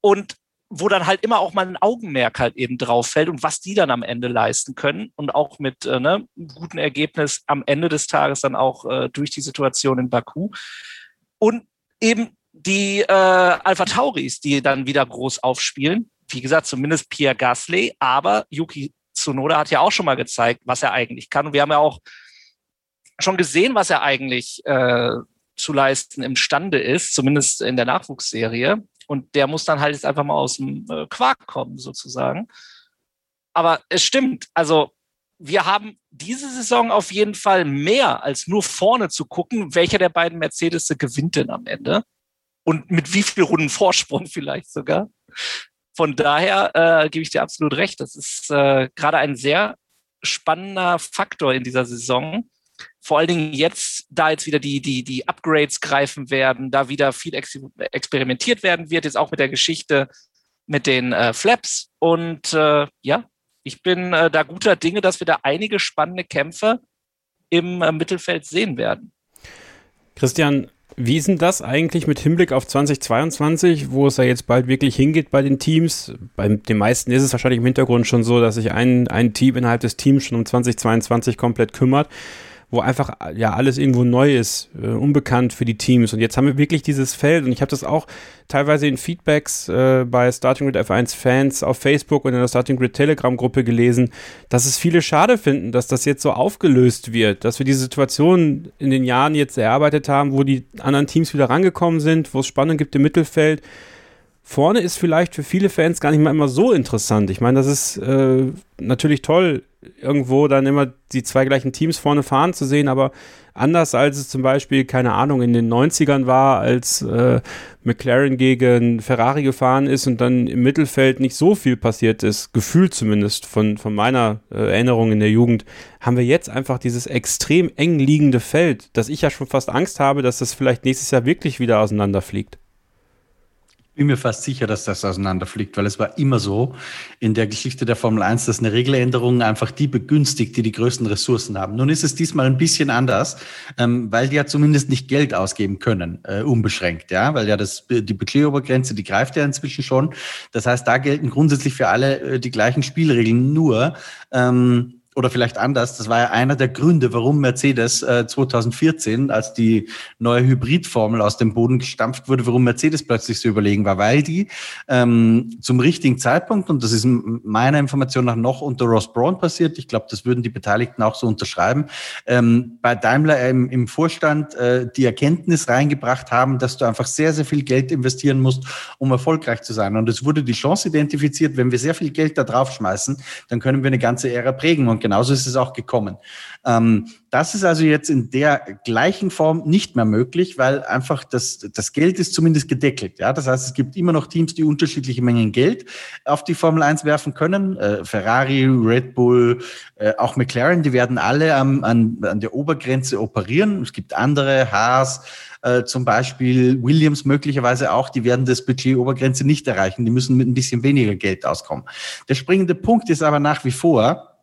Und wo dann halt immer auch mal ein Augenmerk halt eben drauf fällt und was die dann am Ende leisten können und auch mit äh, ne, guten Ergebnis am Ende des Tages dann auch äh, durch die Situation in Baku. Und eben die äh, Alpha Tauris, die dann wieder groß aufspielen. Wie gesagt, zumindest Pierre Gasly, aber Yuki Tsunoda hat ja auch schon mal gezeigt, was er eigentlich kann. Und wir haben ja auch schon gesehen, was er eigentlich äh, zu leisten imstande ist, zumindest in der Nachwuchsserie. Und der muss dann halt jetzt einfach mal aus dem äh, Quark kommen, sozusagen. Aber es stimmt, also wir haben diese Saison auf jeden Fall mehr als nur vorne zu gucken, welcher der beiden Mercedes gewinnt denn am Ende und mit wie viel Runden Vorsprung vielleicht sogar. Von daher äh, gebe ich dir absolut recht. Das ist äh, gerade ein sehr spannender Faktor in dieser Saison. Vor allen Dingen jetzt, da jetzt wieder die, die, die Upgrades greifen werden, da wieder viel ex experimentiert werden wird, jetzt auch mit der Geschichte mit den äh, Flaps. Und äh, ja, ich bin äh, da guter Dinge, dass wir da einige spannende Kämpfe im äh, Mittelfeld sehen werden. Christian, wie ist denn das eigentlich mit Hinblick auf 2022, wo es ja jetzt bald wirklich hingeht bei den Teams? Bei den meisten ist es wahrscheinlich im Hintergrund schon so, dass sich ein, ein Team innerhalb des Teams schon um 2022 komplett kümmert wo einfach ja alles irgendwo neu ist, äh, unbekannt für die Teams. Und jetzt haben wir wirklich dieses Feld und ich habe das auch teilweise in Feedbacks äh, bei Starting Grid F1 Fans auf Facebook und in der Starting Grid Telegram Gruppe gelesen, dass es viele schade finden, dass das jetzt so aufgelöst wird, dass wir diese Situation in den Jahren jetzt erarbeitet haben, wo die anderen Teams wieder rangekommen sind, wo es Spannung gibt im Mittelfeld vorne ist vielleicht für viele Fans gar nicht mal immer so interessant. Ich meine, das ist äh, natürlich toll, irgendwo dann immer die zwei gleichen Teams vorne fahren zu sehen, aber anders als es zum Beispiel, keine Ahnung, in den 90ern war, als äh, McLaren gegen Ferrari gefahren ist und dann im Mittelfeld nicht so viel passiert ist, gefühlt zumindest von, von meiner äh, Erinnerung in der Jugend, haben wir jetzt einfach dieses extrem eng liegende Feld, dass ich ja schon fast Angst habe, dass das vielleicht nächstes Jahr wirklich wieder auseinanderfliegt bin mir fast sicher, dass das auseinanderfliegt, weil es war immer so in der Geschichte der Formel 1, dass eine Regeländerung einfach die begünstigt, die die größten Ressourcen haben. Nun ist es diesmal ein bisschen anders, ähm, weil die ja zumindest nicht Geld ausgeben können, äh, unbeschränkt, ja, weil ja das, die Budgetobergrenze, die greift ja inzwischen schon. Das heißt, da gelten grundsätzlich für alle äh, die gleichen Spielregeln. Nur, ähm, oder vielleicht anders, das war ja einer der Gründe, warum Mercedes äh, 2014, als die neue Hybridformel aus dem Boden gestampft wurde, warum Mercedes plötzlich so überlegen war, weil die ähm, zum richtigen Zeitpunkt, und das ist meiner Information nach noch unter Ross Braun passiert, ich glaube, das würden die Beteiligten auch so unterschreiben, ähm, bei Daimler im, im Vorstand äh, die Erkenntnis reingebracht haben, dass du einfach sehr, sehr viel Geld investieren musst, um erfolgreich zu sein. Und es wurde die Chance identifiziert, wenn wir sehr viel Geld da drauf schmeißen, dann können wir eine ganze Ära prägen. Und genauso ist es auch gekommen. Ähm, das ist also jetzt in der gleichen Form nicht mehr möglich, weil einfach das, das Geld ist zumindest gedeckelt. Ja, das heißt, es gibt immer noch Teams, die unterschiedliche Mengen Geld auf die Formel 1 werfen können. Äh, Ferrari, Red Bull, äh, auch McLaren, die werden alle am, an, an der Obergrenze operieren. Es gibt andere, Haas, äh, zum Beispiel Williams möglicherweise auch, die werden das Budget Obergrenze nicht erreichen. Die müssen mit ein bisschen weniger Geld auskommen. Der springende Punkt ist aber nach wie vor,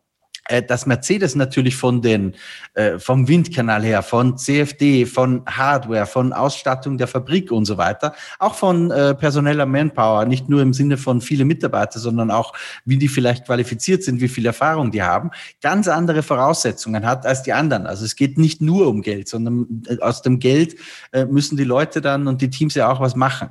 dass Mercedes natürlich von den, äh, vom Windkanal her, von CFD, von Hardware, von Ausstattung der Fabrik und so weiter, auch von äh, personeller Manpower, nicht nur im Sinne von viele Mitarbeiter, sondern auch, wie die vielleicht qualifiziert sind, wie viel Erfahrung die haben, ganz andere Voraussetzungen hat als die anderen. Also es geht nicht nur um Geld, sondern äh, aus dem Geld äh, müssen die Leute dann und die Teams ja auch was machen.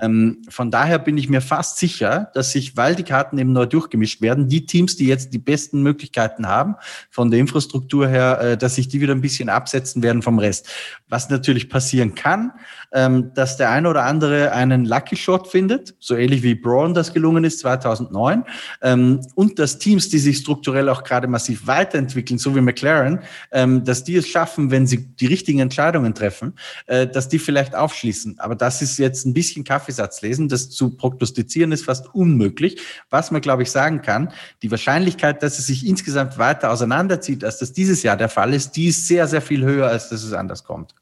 Ähm, von daher bin ich mir fast sicher, dass sich, weil die Karten eben neu durchgemischt werden, die Teams, die jetzt die besten Möglichkeiten Möglichkeiten haben, von der Infrastruktur her, äh, dass sich die wieder ein bisschen absetzen werden vom Rest. Was natürlich passieren kann, ähm, dass der eine oder andere einen Lucky Shot findet, so ähnlich wie Braun das gelungen ist 2009, ähm, und dass Teams, die sich strukturell auch gerade massiv weiterentwickeln, so wie McLaren, ähm, dass die es schaffen, wenn sie die richtigen Entscheidungen treffen, äh, dass die vielleicht aufschließen. Aber das ist jetzt ein bisschen Kaffeesatz lesen. Das zu prognostizieren ist fast unmöglich. Was man, glaube ich, sagen kann, die Wahrscheinlichkeit, dass es sich insgesamt weiter auseinanderzieht, als das dieses Jahr der Fall ist, die ist sehr, sehr viel höher, als dass es anders kommt.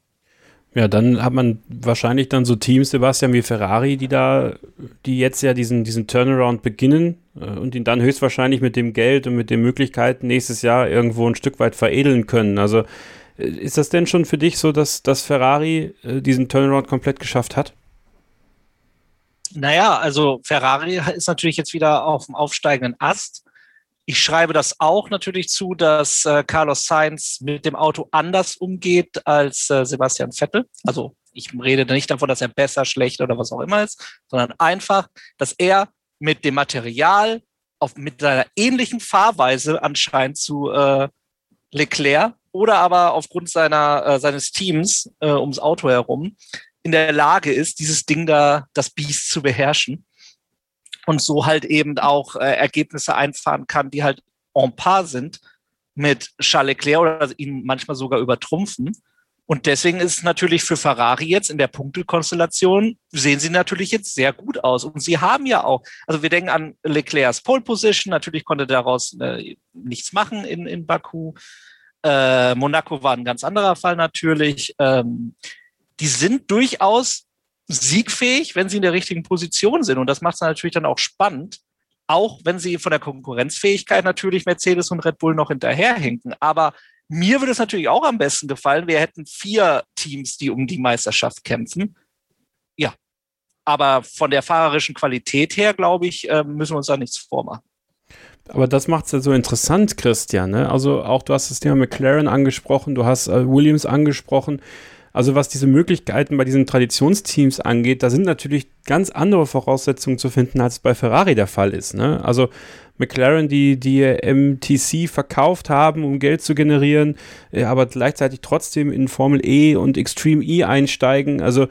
Ja, dann hat man wahrscheinlich dann so Teams, Sebastian, wie Ferrari, die da, die jetzt ja diesen, diesen Turnaround beginnen äh, und ihn dann höchstwahrscheinlich mit dem Geld und mit den Möglichkeiten nächstes Jahr irgendwo ein Stück weit veredeln können. Also äh, ist das denn schon für dich so, dass, dass Ferrari äh, diesen Turnaround komplett geschafft hat? Naja, also Ferrari ist natürlich jetzt wieder auf dem aufsteigenden Ast. Ich schreibe das auch natürlich zu, dass äh, Carlos Sainz mit dem Auto anders umgeht als äh, Sebastian Vettel. Also ich rede nicht davon, dass er besser, schlechter oder was auch immer ist, sondern einfach, dass er mit dem Material auf, mit seiner ähnlichen Fahrweise anscheinend zu äh, Leclerc oder aber aufgrund seiner, äh, seines Teams äh, ums Auto herum in der Lage ist, dieses Ding da, das Biest zu beherrschen und so halt eben auch äh, Ergebnisse einfahren kann, die halt en par sind mit Charles Leclerc oder ihn manchmal sogar übertrumpfen. Und deswegen ist es natürlich für Ferrari jetzt in der Punktekonstellation, sehen sie natürlich jetzt sehr gut aus. Und sie haben ja auch, also wir denken an Leclercs Pole Position, natürlich konnte daraus äh, nichts machen in, in Baku. Äh, Monaco war ein ganz anderer Fall natürlich. Ähm, die sind durchaus siegfähig, wenn sie in der richtigen Position sind. Und das macht es natürlich dann auch spannend, auch wenn sie von der Konkurrenzfähigkeit natürlich Mercedes und Red Bull noch hinterherhinken. Aber mir würde es natürlich auch am besten gefallen, wir hätten vier Teams, die um die Meisterschaft kämpfen. Ja, aber von der fahrerischen Qualität her, glaube ich, äh, müssen wir uns da nichts vormachen. Aber das macht es ja so interessant, Christian. Ne? Also auch du hast das Thema McLaren angesprochen, du hast äh, Williams angesprochen. Also was diese Möglichkeiten bei diesen Traditionsteams angeht, da sind natürlich ganz andere Voraussetzungen zu finden, als bei Ferrari der Fall ist. Ne? Also McLaren, die die MTC verkauft haben, um Geld zu generieren, äh, aber gleichzeitig trotzdem in Formel E und Extreme E einsteigen. Also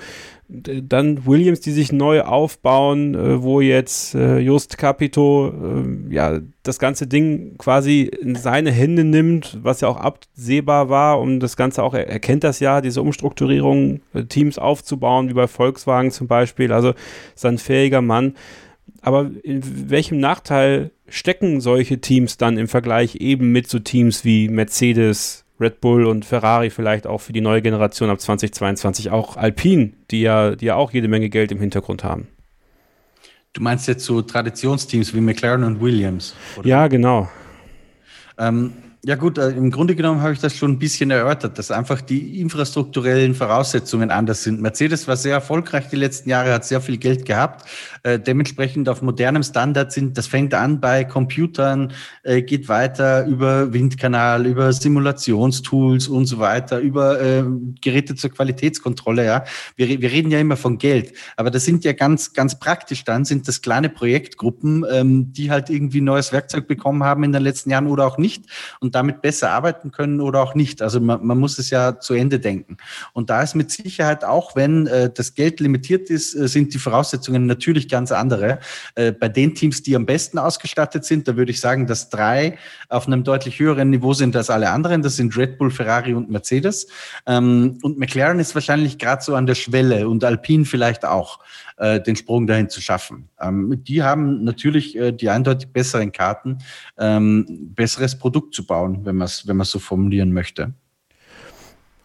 dann Williams, die sich neu aufbauen, äh, wo jetzt äh, Just Capito äh, ja das ganze Ding quasi in seine Hände nimmt, was ja auch absehbar war und das Ganze auch er, erkennt das ja, diese Umstrukturierung, äh, Teams aufzubauen, wie bei Volkswagen zum Beispiel. Also ist ein fähiger Mann. Aber in welchem Nachteil stecken solche Teams dann im Vergleich eben mit so Teams wie Mercedes, Red Bull und Ferrari vielleicht auch für die neue Generation ab 2022, auch Alpine, die ja, die ja auch jede Menge Geld im Hintergrund haben. Du meinst jetzt so Traditionsteams wie McLaren und Williams? Oder? Ja, genau. Ähm, ja gut, äh, im Grunde genommen habe ich das schon ein bisschen erörtert, dass einfach die infrastrukturellen Voraussetzungen anders sind. Mercedes war sehr erfolgreich die letzten Jahre, hat sehr viel Geld gehabt, äh, dementsprechend auf modernem Standard sind. Das fängt an bei Computern, äh, geht weiter über Windkanal, über Simulationstools und so weiter, über äh, Geräte zur Qualitätskontrolle. Ja, wir, wir reden ja immer von Geld, aber das sind ja ganz ganz praktisch dann sind das kleine Projektgruppen, ähm, die halt irgendwie neues Werkzeug bekommen haben in den letzten Jahren oder auch nicht und damit besser arbeiten können oder auch nicht. Also man, man muss es ja zu Ende denken. Und da ist mit Sicherheit auch, wenn äh, das Geld limitiert ist, äh, sind die Voraussetzungen natürlich ganz andere. Äh, bei den Teams, die am besten ausgestattet sind, da würde ich sagen, dass drei auf einem deutlich höheren Niveau sind als alle anderen. Das sind Red Bull, Ferrari und Mercedes. Ähm, und McLaren ist wahrscheinlich gerade so an der Schwelle und Alpine vielleicht auch äh, den Sprung dahin zu schaffen. Ähm, die haben natürlich äh, die eindeutig besseren Karten, ähm, besseres Produkt zu bauen, wenn man es wenn so formulieren möchte.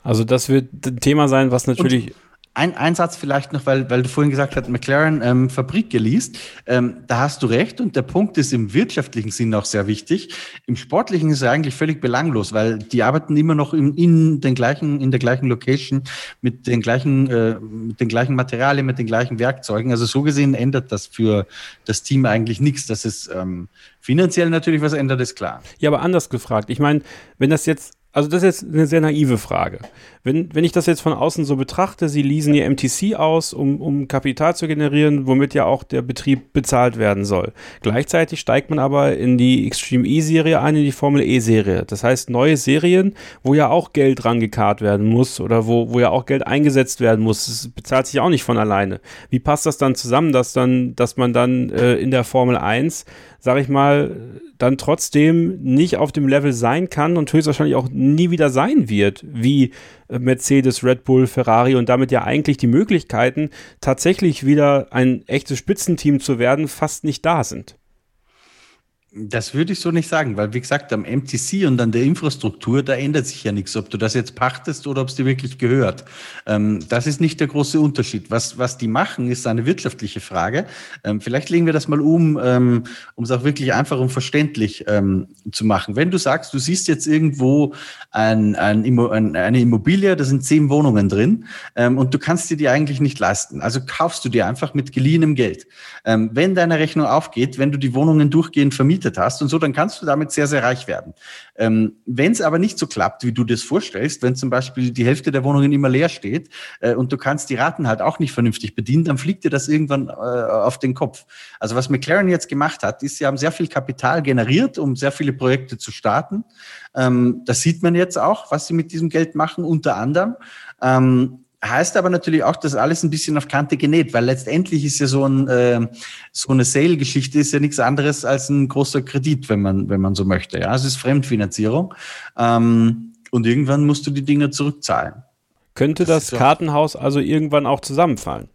Also das wird ein Thema sein, was natürlich. Und ein, ein Satz vielleicht noch, weil, weil du vorhin gesagt hast, McLaren ähm, Fabrik geleast. Ähm, da hast du recht und der Punkt ist im wirtschaftlichen Sinn auch sehr wichtig. Im sportlichen ist er eigentlich völlig belanglos, weil die arbeiten immer noch in, in den gleichen, in der gleichen Location mit den gleichen, äh, mit den gleichen Materialien, mit den gleichen Werkzeugen. Also so gesehen ändert das für das Team eigentlich nichts. Dass es ähm, finanziell natürlich was ändert, ist klar. Ja, aber anders gefragt. Ich meine, wenn das jetzt also das ist jetzt eine sehr naive Frage. Wenn, wenn ich das jetzt von außen so betrachte, Sie leasen Ihr MTC aus, um, um Kapital zu generieren, womit ja auch der Betrieb bezahlt werden soll. Gleichzeitig steigt man aber in die Extreme E-Serie ein, in die Formel E-Serie. Das heißt, neue Serien, wo ja auch Geld rangekarrt werden muss oder wo, wo ja auch Geld eingesetzt werden muss. Das bezahlt sich auch nicht von alleine. Wie passt das dann zusammen, dass, dann, dass man dann äh, in der Formel 1 sag ich mal, dann trotzdem nicht auf dem Level sein kann und höchstwahrscheinlich auch nie wieder sein wird, wie äh, Mercedes, Red Bull, Ferrari und damit ja eigentlich die Möglichkeiten, tatsächlich wieder ein echtes Spitzenteam zu werden, fast nicht da sind. Das würde ich so nicht sagen, weil wie gesagt, am MTC und an der Infrastruktur, da ändert sich ja nichts, ob du das jetzt pachtest oder ob es dir wirklich gehört. Ähm, das ist nicht der große Unterschied. Was, was die machen, ist eine wirtschaftliche Frage. Ähm, vielleicht legen wir das mal um, ähm, um es auch wirklich einfach und verständlich ähm, zu machen. Wenn du sagst, du siehst jetzt irgendwo ein, ein, ein, eine Immobilie, da sind zehn Wohnungen drin ähm, und du kannst dir die eigentlich nicht leisten. Also kaufst du dir einfach mit geliehenem Geld. Ähm, wenn deine Rechnung aufgeht, wenn du die Wohnungen durchgehend vermietest, vermietet hast und so, dann kannst du damit sehr, sehr reich werden. Ähm, wenn es aber nicht so klappt, wie du das vorstellst, wenn zum Beispiel die Hälfte der Wohnungen immer leer steht äh, und du kannst die Raten halt auch nicht vernünftig bedienen, dann fliegt dir das irgendwann äh, auf den Kopf. Also was McLaren jetzt gemacht hat, ist, sie haben sehr viel Kapital generiert, um sehr viele Projekte zu starten. Ähm, das sieht man jetzt auch, was sie mit diesem Geld machen, unter anderem. Ähm, Heißt aber natürlich auch, dass alles ein bisschen auf Kante genäht, weil letztendlich ist ja so, ein, äh, so eine Sale-Geschichte ist ja nichts anderes als ein großer Kredit, wenn man, wenn man so möchte. Ja, es ist Fremdfinanzierung. Ähm, und irgendwann musst du die Dinge zurückzahlen. Könnte das, das. Kartenhaus also irgendwann auch zusammenfallen?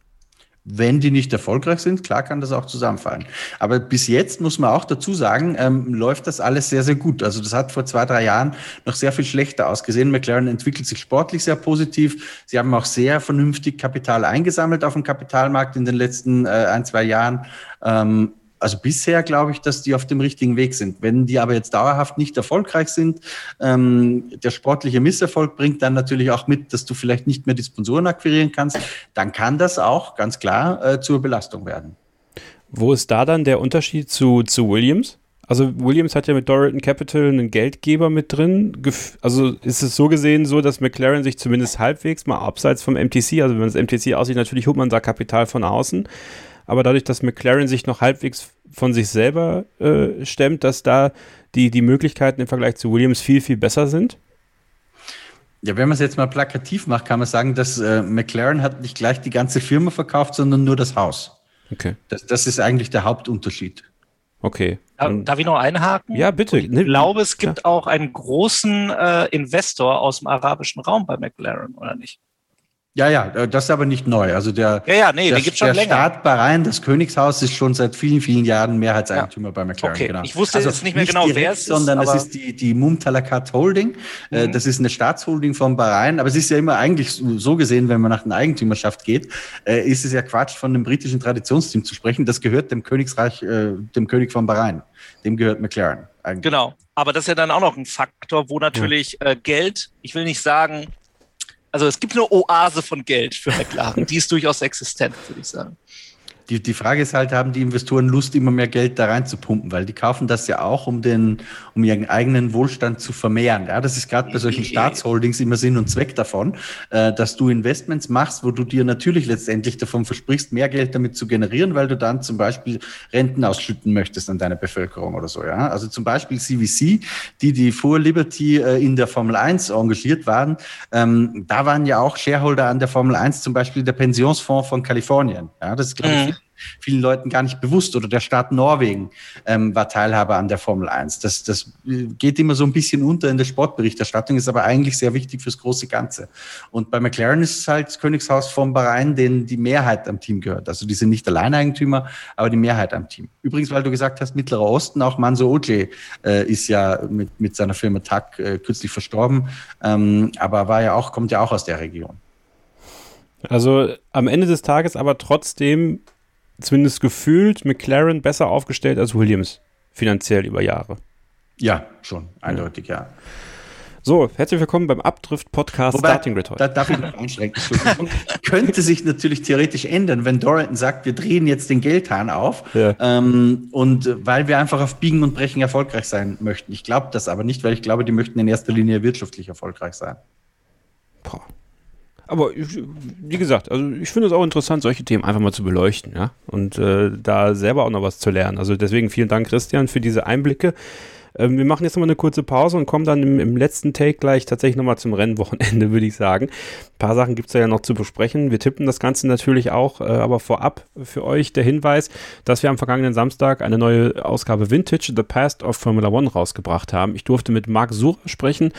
Wenn die nicht erfolgreich sind, klar kann das auch zusammenfallen. Aber bis jetzt muss man auch dazu sagen, ähm, läuft das alles sehr, sehr gut. Also das hat vor zwei, drei Jahren noch sehr viel schlechter ausgesehen. McLaren entwickelt sich sportlich sehr positiv. Sie haben auch sehr vernünftig Kapital eingesammelt auf dem Kapitalmarkt in den letzten äh, ein, zwei Jahren. Ähm, also bisher glaube ich, dass die auf dem richtigen Weg sind. Wenn die aber jetzt dauerhaft nicht erfolgreich sind, ähm, der sportliche Misserfolg bringt dann natürlich auch mit, dass du vielleicht nicht mehr die Sponsoren akquirieren kannst, dann kann das auch ganz klar äh, zur Belastung werden. Wo ist da dann der Unterschied zu, zu Williams? Also Williams hat ja mit Doralton Capital einen Geldgeber mit drin. Also ist es so gesehen so, dass McLaren sich zumindest halbwegs mal abseits vom MTC, also wenn das MTC aussieht, natürlich holt man da Kapital von außen aber dadurch, dass McLaren sich noch halbwegs von sich selber äh, stemmt, dass da die, die Möglichkeiten im Vergleich zu Williams viel, viel besser sind? Ja, wenn man es jetzt mal plakativ macht, kann man sagen, dass äh, McLaren hat nicht gleich die ganze Firma verkauft, sondern nur das Haus. Okay. Das, das ist eigentlich der Hauptunterschied. Okay. Darf ich noch einhaken? Ja, bitte. Ich glaube, es gibt ja. auch einen großen äh, Investor aus dem arabischen Raum bei McLaren, oder nicht? Ja, ja, äh, das ist aber nicht neu. Also der, ja, ja, nee, der, gibt's schon der länger. Staat Bahrain, das Königshaus, ist schon seit vielen, vielen Jahren Mehrheitseigentümer ja. bei McLaren. Okay. Genau. Ich wusste also jetzt nicht mehr nicht genau, direkt, wer es ist. Sondern es ist die, die Mumtalakat Holding. Äh, mhm. Das ist eine Staatsholding von Bahrain. Aber es ist ja immer eigentlich so gesehen, wenn man nach der Eigentümerschaft geht, äh, ist es ja Quatsch, von einem britischen Traditionsteam zu sprechen. Das gehört dem Königsreich, dem König von Bahrain. Dem gehört McLaren. Eigentlich. Genau. Aber das ist ja dann auch noch ein Faktor, wo natürlich ja. Geld, ich will nicht sagen, also es gibt eine Oase von Geld für McLaren. Die ist durchaus existent, würde ich sagen. Die, die Frage ist halt, haben die Investoren Lust, immer mehr Geld da rein zu pumpen? Weil die kaufen das ja auch, um, den, um ihren eigenen Wohlstand zu vermehren. Ja, das ist gerade bei solchen Staatsholdings immer Sinn und Zweck davon, äh, dass du Investments machst, wo du dir natürlich letztendlich davon versprichst, mehr Geld damit zu generieren, weil du dann zum Beispiel Renten ausschütten möchtest an deine Bevölkerung oder so. Ja, also zum Beispiel CVC, die, die vor Liberty äh, in der Formel 1 engagiert waren, ähm, da waren ja auch Shareholder an der Formel 1, zum Beispiel der Pensionsfonds von Kalifornien. Ja, das ist, glaube ich, mhm vielen Leuten gar nicht bewusst. Oder der Staat Norwegen ähm, war Teilhaber an der Formel 1. Das, das geht immer so ein bisschen unter in der Sportberichterstattung, ist aber eigentlich sehr wichtig fürs große Ganze. Und bei McLaren ist es halt das Königshaus von Bahrain, denen die Mehrheit am Team gehört. Also die sind nicht Alleineigentümer, aber die Mehrheit am Team. Übrigens, weil du gesagt hast, Mittlerer Osten, auch Manso Oje äh, ist ja mit, mit seiner Firma TAC äh, kürzlich verstorben, ähm, aber war ja auch, kommt ja auch aus der Region. Also am Ende des Tages aber trotzdem zumindest gefühlt McLaren besser aufgestellt als Williams, finanziell über Jahre. Ja, schon, eindeutig, ja. ja. So, herzlich willkommen beim Abdrift-Podcast Starting Grid heute. Da darf ich noch einschränken. Könnte sich natürlich theoretisch ändern, wenn Dorrington sagt, wir drehen jetzt den Geldhahn auf ja. ähm, und weil wir einfach auf Biegen und Brechen erfolgreich sein möchten. Ich glaube das aber nicht, weil ich glaube, die möchten in erster Linie wirtschaftlich erfolgreich sein. Boah. Aber wie gesagt, also ich finde es auch interessant, solche Themen einfach mal zu beleuchten, ja. Und äh, da selber auch noch was zu lernen. Also deswegen vielen Dank, Christian, für diese Einblicke. Ähm, wir machen jetzt nochmal eine kurze Pause und kommen dann im, im letzten Take gleich tatsächlich nochmal zum Rennwochenende, würde ich sagen. Ein paar Sachen gibt es ja noch zu besprechen. Wir tippen das Ganze natürlich auch, äh, aber vorab für euch der Hinweis, dass wir am vergangenen Samstag eine neue Ausgabe Vintage, The Past of Formula One rausgebracht haben. Ich durfte mit Marc Sucher sprechen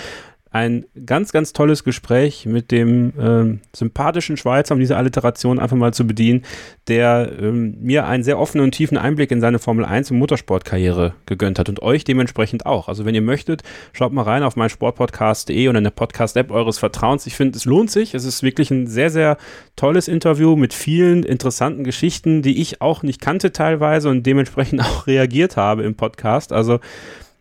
ein ganz, ganz tolles Gespräch mit dem ähm, sympathischen Schweizer, um diese Alliteration einfach mal zu bedienen, der ähm, mir einen sehr offenen und tiefen Einblick in seine Formel 1 und Motorsportkarriere gegönnt hat und euch dementsprechend auch. Also wenn ihr möchtet, schaut mal rein auf meinsportpodcast.de oder in der Podcast-App eures Vertrauens. Ich finde, es lohnt sich. Es ist wirklich ein sehr, sehr tolles Interview mit vielen interessanten Geschichten, die ich auch nicht kannte teilweise und dementsprechend auch reagiert habe im Podcast. Also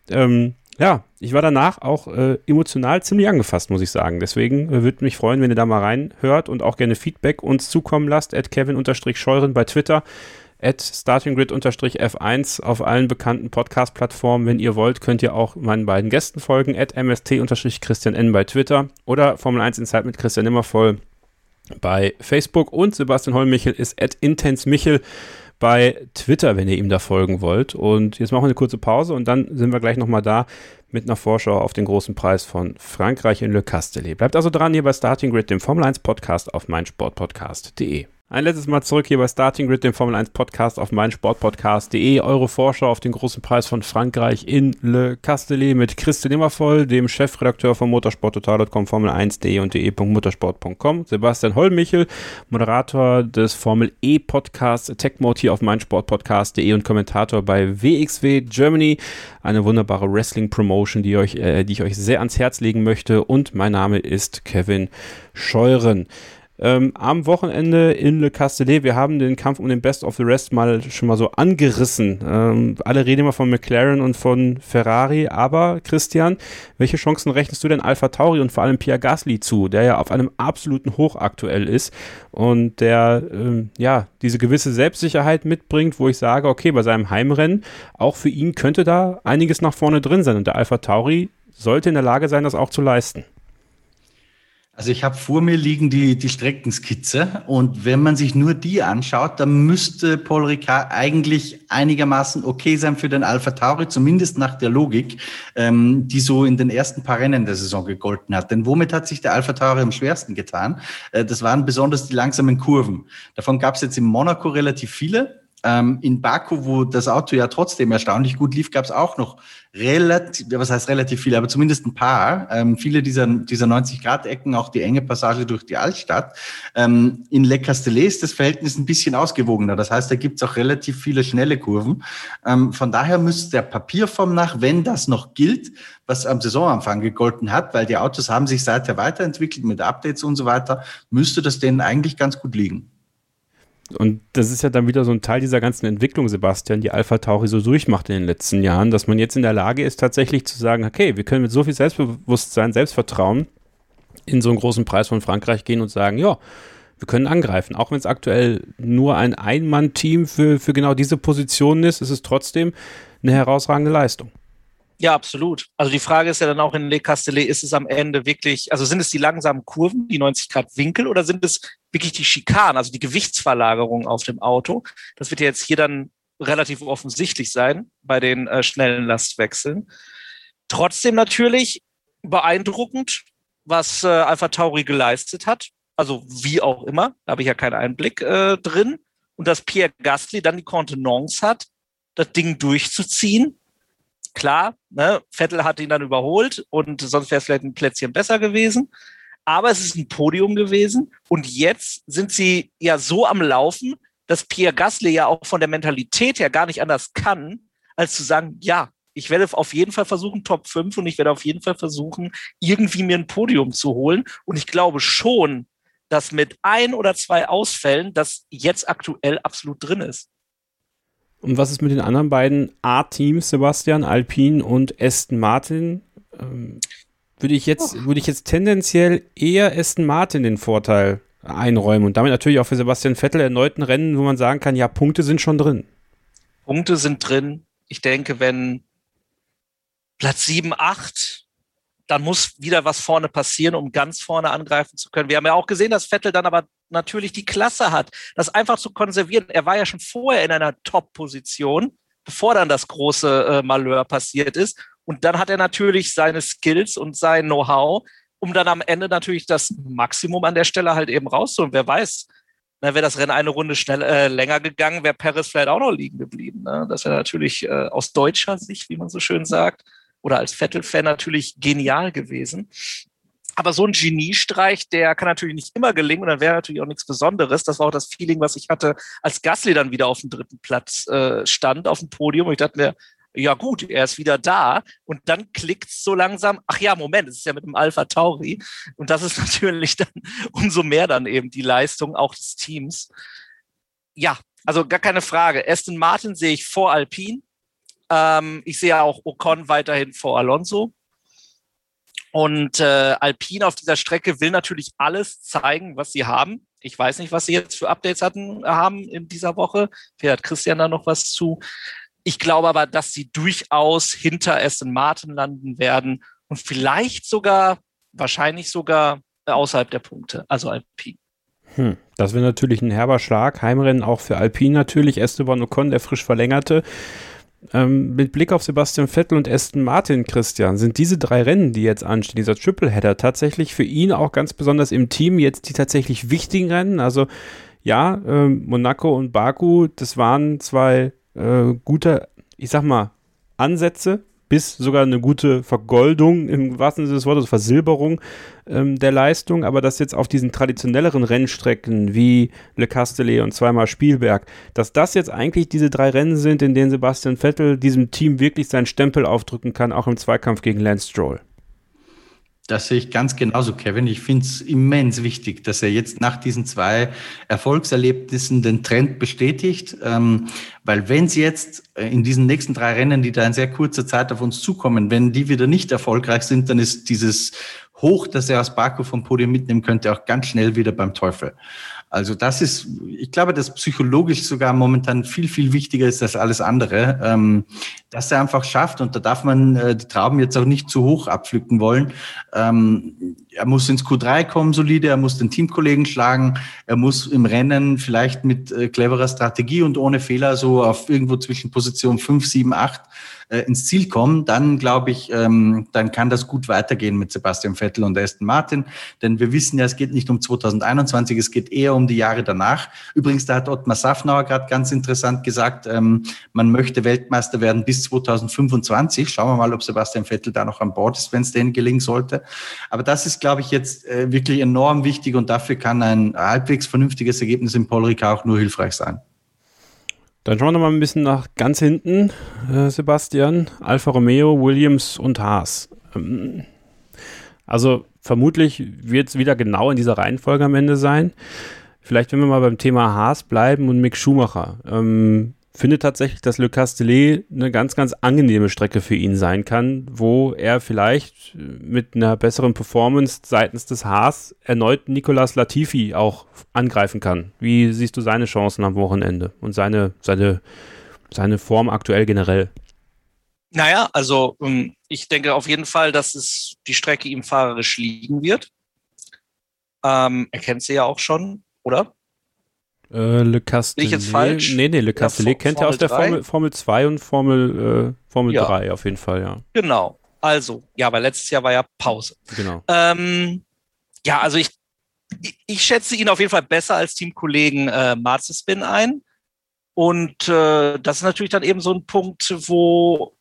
ähm, ja, ich war danach auch äh, emotional ziemlich angefasst, muss ich sagen. Deswegen äh, würde mich freuen, wenn ihr da mal reinhört und auch gerne Feedback uns zukommen lasst. At Kevin-Scheuren bei Twitter, at StartingGrid-F1 auf allen bekannten Podcast-Plattformen. Wenn ihr wollt, könnt ihr auch meinen beiden Gästen folgen, at MST-Christian N bei Twitter oder Formel 1 Insight mit Christian Nimmervoll bei Facebook und Sebastian Hollmichel ist at IntenseMichel bei Twitter, wenn ihr ihm da folgen wollt. Und jetzt machen wir eine kurze Pause und dann sind wir gleich nochmal da mit einer Vorschau auf den großen Preis von Frankreich in Le Castellet. Bleibt also dran hier bei Starting Grid, dem Formel 1 Podcast auf meinsportpodcast.de. Ein letztes Mal zurück hier bei Starting Grid, dem Formel 1 Podcast auf meinsportpodcast.de. Eure Vorschau auf den großen Preis von Frankreich in Le Castellet mit Christian Immervoll, dem Chefredakteur von motorsporttotal.com, Formel1.de und de.motorsport.com, Sebastian Hollmichel, Moderator des Formel E Podcasts Tech Mode hier auf meinsportpodcast.de und Kommentator bei WXW Germany. Eine wunderbare Wrestling Promotion, die, euch, äh, die ich euch sehr ans Herz legen möchte. Und mein Name ist Kevin Scheuren ähm, am Wochenende in Le Castellet. Wir haben den Kampf um den Best of the Rest mal schon mal so angerissen. Ähm, alle reden immer von McLaren und von Ferrari, aber Christian, welche Chancen rechnest du denn Alpha Tauri und vor allem Pierre Gasly zu, der ja auf einem absoluten Hoch aktuell ist und der ähm, ja diese gewisse Selbstsicherheit mitbringt, wo ich sage, okay, bei seinem Heimrennen, auch für ihn könnte da einiges nach vorne drin sein und der Alpha Tauri sollte in der Lage sein, das auch zu leisten. Also ich habe vor mir liegen die, die Streckenskizze und wenn man sich nur die anschaut, dann müsste Paul Ricard eigentlich einigermaßen okay sein für den Alpha Tauri, zumindest nach der Logik, ähm, die so in den ersten paar Rennen der Saison gegolten hat. Denn womit hat sich der Alpha Tauri am schwersten getan? Äh, das waren besonders die langsamen Kurven. Davon gab es jetzt in Monaco relativ viele. Ähm, in Baku, wo das Auto ja trotzdem erstaunlich gut lief, gab es auch noch relativ, was heißt relativ viele, aber zumindest ein paar. Ähm, viele dieser, dieser 90-Grad-Ecken, auch die enge Passage durch die Altstadt. Ähm, in Le Castellet ist das Verhältnis ein bisschen ausgewogener. Das heißt, da gibt es auch relativ viele schnelle Kurven. Ähm, von daher müsste der Papierform nach, wenn das noch gilt, was am Saisonanfang gegolten hat, weil die Autos haben sich seither weiterentwickelt mit Updates und so weiter, müsste das denen eigentlich ganz gut liegen. Und das ist ja dann wieder so ein Teil dieser ganzen Entwicklung, Sebastian, die Alpha Tauri so durchmacht in den letzten Jahren, dass man jetzt in der Lage ist, tatsächlich zu sagen, okay, wir können mit so viel Selbstbewusstsein, Selbstvertrauen in so einen großen Preis von Frankreich gehen und sagen, ja, wir können angreifen. Auch wenn es aktuell nur ein Ein-Mann-Team für, für genau diese Position ist, ist es trotzdem eine herausragende Leistung. Ja, absolut. Also die Frage ist ja dann auch in Le Castellet, ist es am Ende wirklich, also sind es die langsamen Kurven, die 90 Grad Winkel oder sind es wirklich die Schikanen, also die Gewichtsverlagerung auf dem Auto? Das wird ja jetzt hier dann relativ offensichtlich sein bei den äh, schnellen Lastwechseln. Trotzdem natürlich beeindruckend, was äh, Alpha Tauri geleistet hat. Also wie auch immer, da habe ich ja keinen Einblick äh, drin. Und dass Pierre Gasly dann die Kontenance hat, das Ding durchzuziehen Klar, ne, Vettel hat ihn dann überholt und sonst wäre es vielleicht ein Plätzchen besser gewesen. Aber es ist ein Podium gewesen und jetzt sind sie ja so am Laufen, dass Pierre Gasly ja auch von der Mentalität her gar nicht anders kann, als zu sagen, ja, ich werde auf jeden Fall versuchen, Top 5 und ich werde auf jeden Fall versuchen, irgendwie mir ein Podium zu holen. Und ich glaube schon, dass mit ein oder zwei Ausfällen das jetzt aktuell absolut drin ist. Und was ist mit den anderen beiden A-Teams, Sebastian, Alpine und Aston Martin? Ähm, würde ich jetzt, oh. würde ich jetzt tendenziell eher Aston Martin den Vorteil einräumen und damit natürlich auch für Sebastian Vettel erneut ein Rennen, wo man sagen kann, ja, Punkte sind schon drin. Punkte sind drin. Ich denke, wenn Platz 7, 8 dann muss wieder was vorne passieren, um ganz vorne angreifen zu können. Wir haben ja auch gesehen, dass Vettel dann aber natürlich die Klasse hat, das einfach zu konservieren. Er war ja schon vorher in einer Top-Position, bevor dann das große äh, Malheur passiert ist. Und dann hat er natürlich seine Skills und sein Know-how, um dann am Ende natürlich das Maximum an der Stelle halt eben rauszuholen. Wer weiß, wäre das Rennen eine Runde schnell, äh, länger gegangen, wäre Paris vielleicht auch noch liegen geblieben. Ne? Das wäre natürlich äh, aus deutscher Sicht, wie man so schön sagt, oder als Vettel-Fan natürlich genial gewesen. Aber so ein Geniestreich, der kann natürlich nicht immer gelingen und dann wäre natürlich auch nichts Besonderes. Das war auch das Feeling, was ich hatte, als Gasly dann wieder auf dem dritten Platz äh, stand, auf dem Podium. Und ich dachte mir, ja gut, er ist wieder da. Und dann klickt es so langsam, ach ja, Moment, es ist ja mit dem Alpha Tauri. Und das ist natürlich dann umso mehr dann eben die Leistung auch des Teams. Ja, also gar keine Frage. Aston Martin sehe ich vor Alpine. Ähm, ich sehe auch Ocon weiterhin vor Alonso. Und äh, Alpine auf dieser Strecke will natürlich alles zeigen, was sie haben. Ich weiß nicht, was sie jetzt für Updates hatten, haben in dieser Woche. Vielleicht hat Christian da noch was zu. Ich glaube aber, dass sie durchaus hinter Aston Martin landen werden und vielleicht sogar, wahrscheinlich sogar außerhalb der Punkte, also Alpine. Hm, das wäre natürlich ein herber Schlag. Heimrennen auch für Alpine natürlich. Esteban Ocon, der frisch verlängerte. Ähm, mit Blick auf Sebastian Vettel und Aston Martin, Christian, sind diese drei Rennen, die jetzt anstehen, dieser Tripleheader, tatsächlich für ihn auch ganz besonders im Team jetzt die tatsächlich wichtigen Rennen? Also ja, ähm, Monaco und Baku, das waren zwei äh, gute, ich sag mal, Ansätze bis sogar eine gute Vergoldung im wahrsten Sinne des Wortes, Versilberung ähm, der Leistung, aber dass jetzt auf diesen traditionelleren Rennstrecken wie Le Castellet und zweimal Spielberg, dass das jetzt eigentlich diese drei Rennen sind, in denen Sebastian Vettel diesem Team wirklich seinen Stempel aufdrücken kann, auch im Zweikampf gegen Lance Stroll. Das sehe ich ganz genauso, Kevin. Ich finde es immens wichtig, dass er jetzt nach diesen zwei Erfolgserlebnissen den Trend bestätigt, ähm, weil wenn sie jetzt äh, in diesen nächsten drei Rennen, die da in sehr kurzer Zeit auf uns zukommen, wenn die wieder nicht erfolgreich sind, dann ist dieses Hoch, das er aus Baku vom Podium mitnehmen könnte, auch ganz schnell wieder beim Teufel. Also das ist, ich glaube, dass psychologisch sogar momentan viel, viel wichtiger ist als alles andere, ähm, dass er einfach schafft und da darf man äh, die Trauben jetzt auch nicht zu hoch abpflücken wollen. Ähm, er muss ins Q3 kommen solide, er muss den Teamkollegen schlagen, er muss im Rennen vielleicht mit äh, cleverer Strategie und ohne Fehler so auf irgendwo zwischen Position 5, 7, 8 äh, ins Ziel kommen, dann glaube ich, ähm, dann kann das gut weitergehen mit Sebastian Vettel und Aston Martin. Denn wir wissen ja, es geht nicht um 2021, es geht eher um die Jahre danach. Übrigens, da hat Ottmar Safnauer gerade ganz interessant gesagt, ähm, man möchte Weltmeister werden bis 2025. Schauen wir mal, ob Sebastian Vettel da noch an Bord ist, wenn es denen gelingen sollte. Aber das ist, glaube ich, jetzt äh, wirklich enorm wichtig und dafür kann ein halbwegs vernünftiges Ergebnis im Paul Ricard auch nur hilfreich sein. Dann schauen wir mal ein bisschen nach ganz hinten, äh, Sebastian. Alfa Romeo, Williams und Haas. Ähm, also vermutlich wird es wieder genau in dieser Reihenfolge am Ende sein. Vielleicht, wenn wir mal beim Thema Haas bleiben und Mick Schumacher. Ähm, finde tatsächlich, dass Le Castellet eine ganz, ganz angenehme Strecke für ihn sein kann, wo er vielleicht mit einer besseren Performance seitens des Haas erneut Nicolas Latifi auch angreifen kann. Wie siehst du seine Chancen am Wochenende und seine, seine, seine Form aktuell generell? Naja, also ähm, ich denke auf jeden Fall, dass es die Strecke ihm fahrerisch liegen wird. Ähm, er kennt sie ja auch schon, oder? Äh, Le Castellet. Bin ich jetzt falsch? Nee, nee, Le Castellet ja, kennt er aus der Formel, Formel 2 und Formel, äh, Formel ja. 3 auf jeden Fall, ja. Genau. Also, ja, weil letztes Jahr war ja Pause. Genau. Ähm, ja, also ich, ich, ich, schätze ihn auf jeden Fall besser als Teamkollegen äh, Marzespin ein. Und äh, das ist natürlich dann eben so ein Punkt, wo,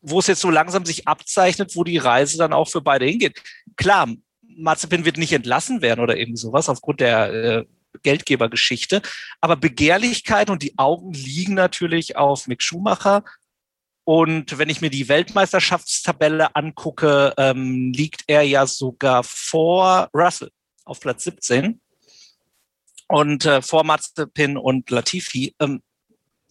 wo es jetzt so langsam sich abzeichnet, wo die Reise dann auch für beide hingeht. Klar, Marzipin wird nicht entlassen werden oder irgendwie sowas aufgrund der äh, Geldgebergeschichte. Aber Begehrlichkeit und die Augen liegen natürlich auf Mick Schumacher. Und wenn ich mir die Weltmeisterschaftstabelle angucke, ähm, liegt er ja sogar vor Russell auf Platz 17 und äh, vor Mazepin und Latifi. Ähm,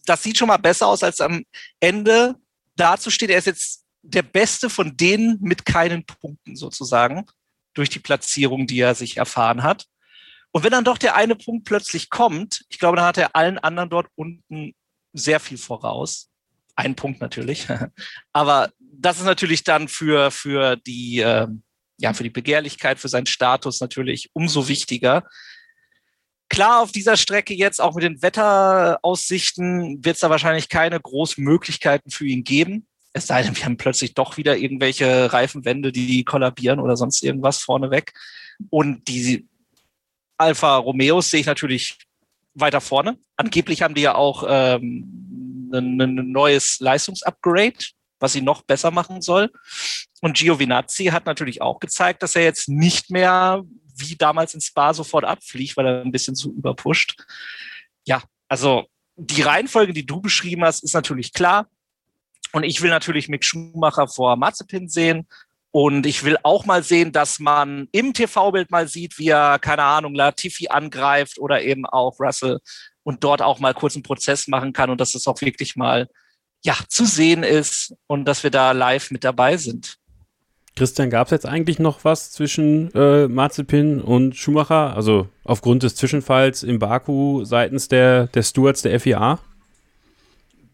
das sieht schon mal besser aus, als am Ende dazusteht. Er ist jetzt der Beste von denen mit keinen Punkten sozusagen durch die Platzierung, die er sich erfahren hat. Und wenn dann doch der eine Punkt plötzlich kommt, ich glaube, dann hat er allen anderen dort unten sehr viel voraus. Ein Punkt natürlich. Aber das ist natürlich dann für, für die, äh, ja, für die Begehrlichkeit, für seinen Status natürlich umso wichtiger. Klar, auf dieser Strecke jetzt auch mit den Wetteraussichten wird es da wahrscheinlich keine großen Möglichkeiten für ihn geben. Es sei denn, wir haben plötzlich doch wieder irgendwelche Reifenwände, die kollabieren oder sonst irgendwas vorneweg. Und die Alfa Romeos sehe ich natürlich weiter vorne. Angeblich haben die ja auch ähm, ein, ein neues Leistungsupgrade was sie noch besser machen soll. Und Giovinazzi hat natürlich auch gezeigt, dass er jetzt nicht mehr wie damals in Spa sofort abfliegt, weil er ein bisschen zu überpusht. Ja, also die Reihenfolge, die du beschrieben hast, ist natürlich klar. Und ich will natürlich Mick Schumacher vor Mazepin sehen. Und ich will auch mal sehen, dass man im TV-Bild mal sieht, wie er, keine Ahnung, Latifi angreift oder eben auch Russell und dort auch mal kurz einen Prozess machen kann und dass es auch wirklich mal ja, zu sehen ist und dass wir da live mit dabei sind. Christian, gab es jetzt eigentlich noch was zwischen äh, Mazepin und Schumacher? Also aufgrund des Zwischenfalls im Baku seitens der, der Stewards der FIA?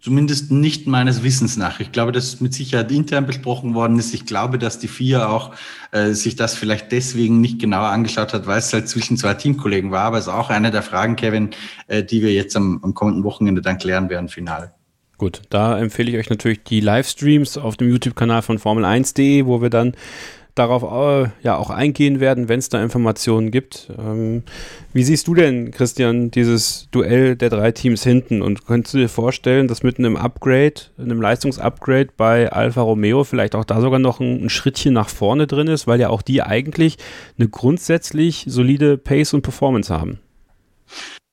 Zumindest nicht meines Wissens nach. Ich glaube, dass es mit Sicherheit intern besprochen worden ist. Ich glaube, dass die FIA auch äh, sich das vielleicht deswegen nicht genauer angeschaut hat, weil es halt zwischen zwei Teamkollegen war. Aber es ist auch eine der Fragen, Kevin, äh, die wir jetzt am, am kommenden Wochenende dann klären werden, final. Gut, da empfehle ich euch natürlich die Livestreams auf dem YouTube-Kanal von Formel1.de, wo wir dann darauf äh, ja auch eingehen werden, wenn es da Informationen gibt. Ähm, wie siehst du denn, Christian, dieses Duell der drei Teams hinten? Und könntest du dir vorstellen, dass mit einem Upgrade, einem Leistungsupgrade bei Alfa Romeo vielleicht auch da sogar noch ein, ein Schrittchen nach vorne drin ist, weil ja auch die eigentlich eine grundsätzlich solide Pace und Performance haben?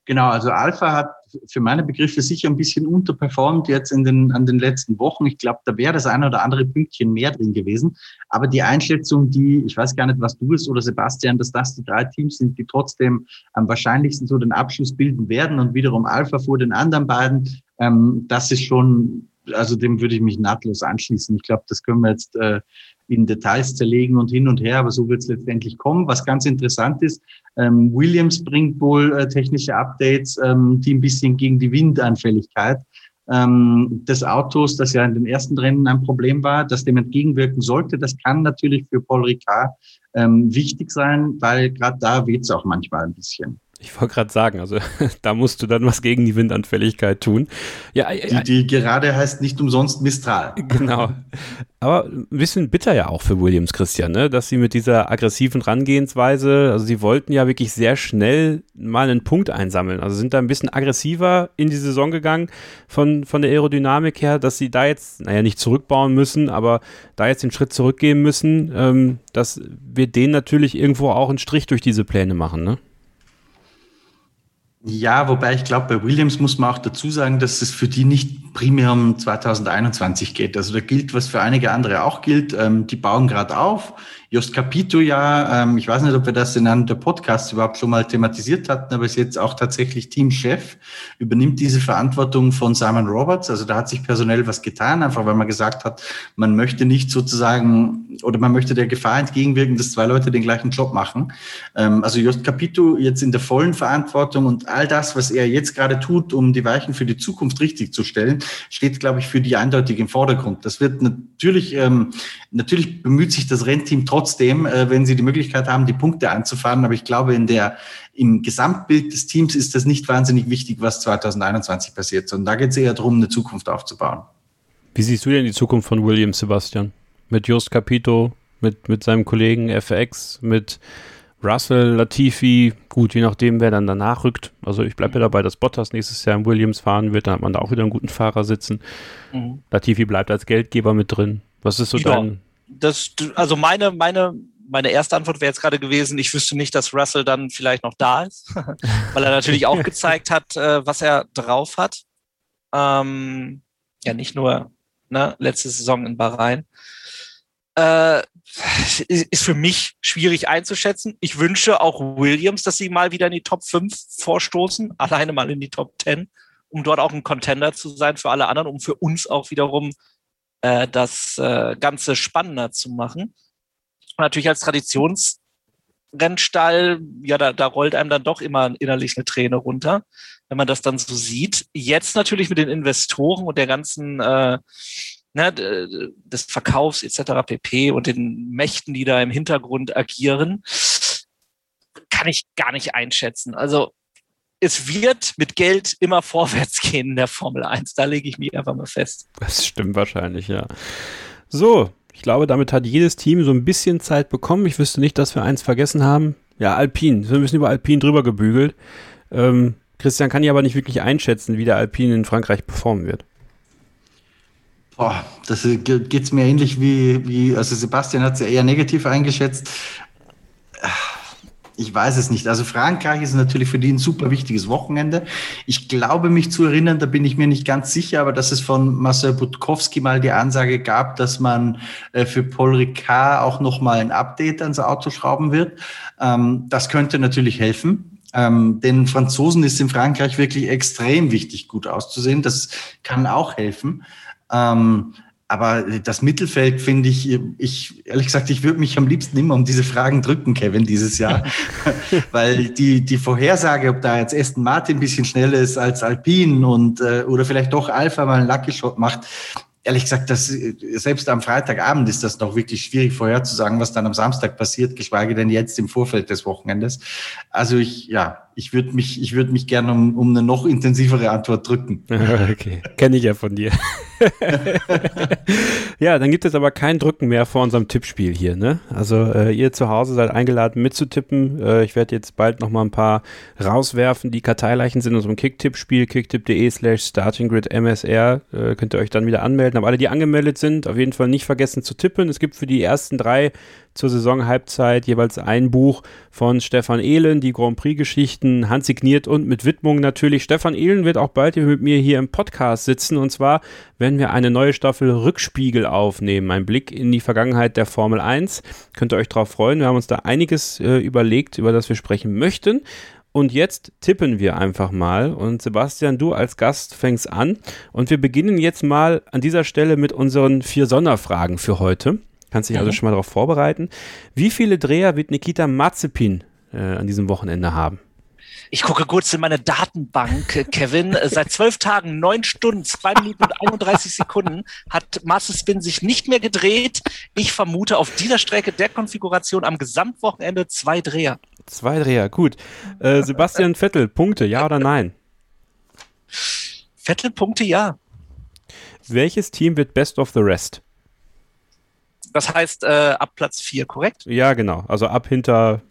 Genau, also Alpha hat für meine Begriffe sicher ein bisschen unterperformt jetzt in den, an den letzten Wochen. Ich glaube, da wäre das eine oder andere Pünktchen mehr drin gewesen. Aber die Einschätzung, die, ich weiß gar nicht, was du es oder Sebastian, dass das die drei Teams sind, die trotzdem am wahrscheinlichsten so den Abschluss bilden werden und wiederum Alpha vor den anderen beiden, ähm, das ist schon, also dem würde ich mich nahtlos anschließen. Ich glaube, das können wir jetzt äh, in Details zerlegen und hin und her, aber so wird es letztendlich kommen. Was ganz interessant ist, ähm, Williams bringt wohl äh, technische Updates, ähm, die ein bisschen gegen die Windanfälligkeit ähm, des Autos, das ja in den ersten Rennen ein Problem war, das dem entgegenwirken sollte. Das kann natürlich für Paul Ricard ähm, wichtig sein, weil gerade da weht es auch manchmal ein bisschen. Ich wollte gerade sagen, also da musst du dann was gegen die Windanfälligkeit tun. Ja, die, die gerade heißt nicht umsonst Mistral. Genau. Aber ein bisschen bitter ja auch für Williams, Christian, ne? dass sie mit dieser aggressiven Rangehensweise, also sie wollten ja wirklich sehr schnell mal einen Punkt einsammeln. Also sind da ein bisschen aggressiver in die Saison gegangen von, von der Aerodynamik her, dass sie da jetzt, naja, nicht zurückbauen müssen, aber da jetzt den Schritt zurückgehen müssen, ähm, dass wir denen natürlich irgendwo auch einen Strich durch diese Pläne machen, ne? Ja, wobei ich glaube, bei Williams muss man auch dazu sagen, dass es für die nicht primär um 2021 geht. Also da gilt, was für einige andere auch gilt. Ähm, die bauen gerade auf. Just Capito ja, ähm, ich weiß nicht, ob wir das in einem der Podcasts überhaupt schon mal thematisiert hatten, aber ist jetzt auch tatsächlich Teamchef, übernimmt diese Verantwortung von Simon Roberts. Also da hat sich personell was getan, einfach weil man gesagt hat, man möchte nicht sozusagen oder man möchte der Gefahr entgegenwirken, dass zwei Leute den gleichen Job machen. Ähm, also Just Capito jetzt in der vollen Verantwortung und all das, was er jetzt gerade tut, um die Weichen für die Zukunft richtig zu stellen, steht, glaube ich, für die eindeutig im Vordergrund. Das wird natürlich, ähm, natürlich bemüht sich das Rennteam trotzdem trotzdem, äh, wenn sie die Möglichkeit haben, die Punkte anzufahren. Aber ich glaube, in der, im Gesamtbild des Teams ist das nicht wahnsinnig wichtig, was 2021 passiert, sondern da geht es eher darum, eine Zukunft aufzubauen. Wie siehst du denn die Zukunft von Williams, Sebastian? Mit Just Capito, mit, mit seinem Kollegen FX, mit Russell, Latifi, gut, je nachdem, wer dann danach rückt. Also ich bleibe ja dabei, dass Bottas nächstes Jahr im Williams fahren wird, dann hat man da auch wieder einen guten Fahrer sitzen. Mhm. Latifi bleibt als Geldgeber mit drin. Was ist so ja. dein, das, also meine, meine, meine erste Antwort wäre jetzt gerade gewesen, ich wüsste nicht, dass Russell dann vielleicht noch da ist, weil er natürlich auch gezeigt hat, äh, was er drauf hat. Ähm, ja, nicht nur ne, letzte Saison in Bahrain. Äh, ist für mich schwierig einzuschätzen. Ich wünsche auch Williams, dass sie mal wieder in die Top 5 vorstoßen, alleine mal in die Top 10, um dort auch ein Contender zu sein für alle anderen, um für uns auch wiederum äh, das äh, Ganze spannender zu machen. Und natürlich als Traditionsrennstall, ja, da, da rollt einem dann doch immer innerlich eine Träne runter, wenn man das dann so sieht. Jetzt natürlich mit den Investoren und der ganzen äh, ne, des Verkaufs etc. pp. und den Mächten, die da im Hintergrund agieren, kann ich gar nicht einschätzen. Also es wird mit Geld immer vorwärts gehen in der Formel 1. Da lege ich mich einfach mal fest. Das stimmt wahrscheinlich, ja. So, ich glaube, damit hat jedes Team so ein bisschen Zeit bekommen. Ich wüsste nicht, dass wir eins vergessen haben. Ja, Alpine. Wir müssen über Alpine drüber gebügelt. Ähm, Christian kann ja aber nicht wirklich einschätzen, wie der Alpine in Frankreich performen wird. Boah, das geht es mir ähnlich wie, wie, also Sebastian hat es ja eher negativ eingeschätzt. Ich weiß es nicht. Also Frankreich ist natürlich für die ein super wichtiges Wochenende. Ich glaube mich zu erinnern, da bin ich mir nicht ganz sicher, aber dass es von Marcel Budkowski mal die Ansage gab, dass man äh, für Paul Ricard auch nochmal ein Update ans Auto schrauben wird. Ähm, das könnte natürlich helfen. Ähm, den Franzosen ist in Frankreich wirklich extrem wichtig, gut auszusehen. Das kann auch helfen. Ähm, aber das Mittelfeld finde ich, ich, ehrlich gesagt, ich würde mich am liebsten immer um diese Fragen drücken, Kevin, dieses Jahr. Weil die, die Vorhersage, ob da jetzt Aston Martin ein bisschen schneller ist als Alpine und, äh, oder vielleicht doch Alpha mal einen Lucky Shot macht, ehrlich gesagt, das, selbst am Freitagabend ist das noch wirklich schwierig vorherzusagen, was dann am Samstag passiert, geschweige denn jetzt im Vorfeld des Wochenendes. Also ich, ja, ich würde mich, ich würde mich gerne um, um eine noch intensivere Antwort drücken. okay, kenne ich ja von dir. ja, dann gibt es aber kein Drücken mehr vor unserem Tippspiel hier, ne? Also äh, ihr zu Hause seid eingeladen mitzutippen. Äh, ich werde jetzt bald noch mal ein paar rauswerfen, die Karteileichen sind in unserem Kicktipp-Spiel, kicktipp.de slash startinggrid msr. Äh, könnt ihr euch dann wieder anmelden. Aber alle, die angemeldet sind, auf jeden Fall nicht vergessen zu tippen. Es gibt für die ersten drei zur Saisonhalbzeit jeweils ein Buch von Stefan Ehlen, die Grand Prix-Geschichten, handsigniert und mit Widmung natürlich. Stefan Ehlen wird auch bald mit mir hier im Podcast sitzen und zwar werden wir eine neue Staffel Rückspiegel aufnehmen. Ein Blick in die Vergangenheit der Formel 1. Könnt ihr euch darauf freuen. Wir haben uns da einiges äh, überlegt, über das wir sprechen möchten. Und jetzt tippen wir einfach mal. Und Sebastian, du als Gast fängst an. Und wir beginnen jetzt mal an dieser Stelle mit unseren vier Sonderfragen für heute. Kannst dich also schon mal darauf vorbereiten. Wie viele Dreher wird Nikita Mazepin äh, an diesem Wochenende haben? Ich gucke kurz in meine Datenbank, Kevin. Äh, seit zwölf Tagen, neun Stunden, zwei Minuten und 31 Sekunden hat Mazepin sich nicht mehr gedreht. Ich vermute auf dieser Strecke der Konfiguration am Gesamtwochenende zwei Dreher. Zwei Dreher, gut. Äh, Sebastian Vettel, Punkte, ja oder nein? Vettel, Punkte, ja. Welches Team wird Best of the Rest? Das heißt äh, ab Platz 4, korrekt? Ja, genau. Also ab hinter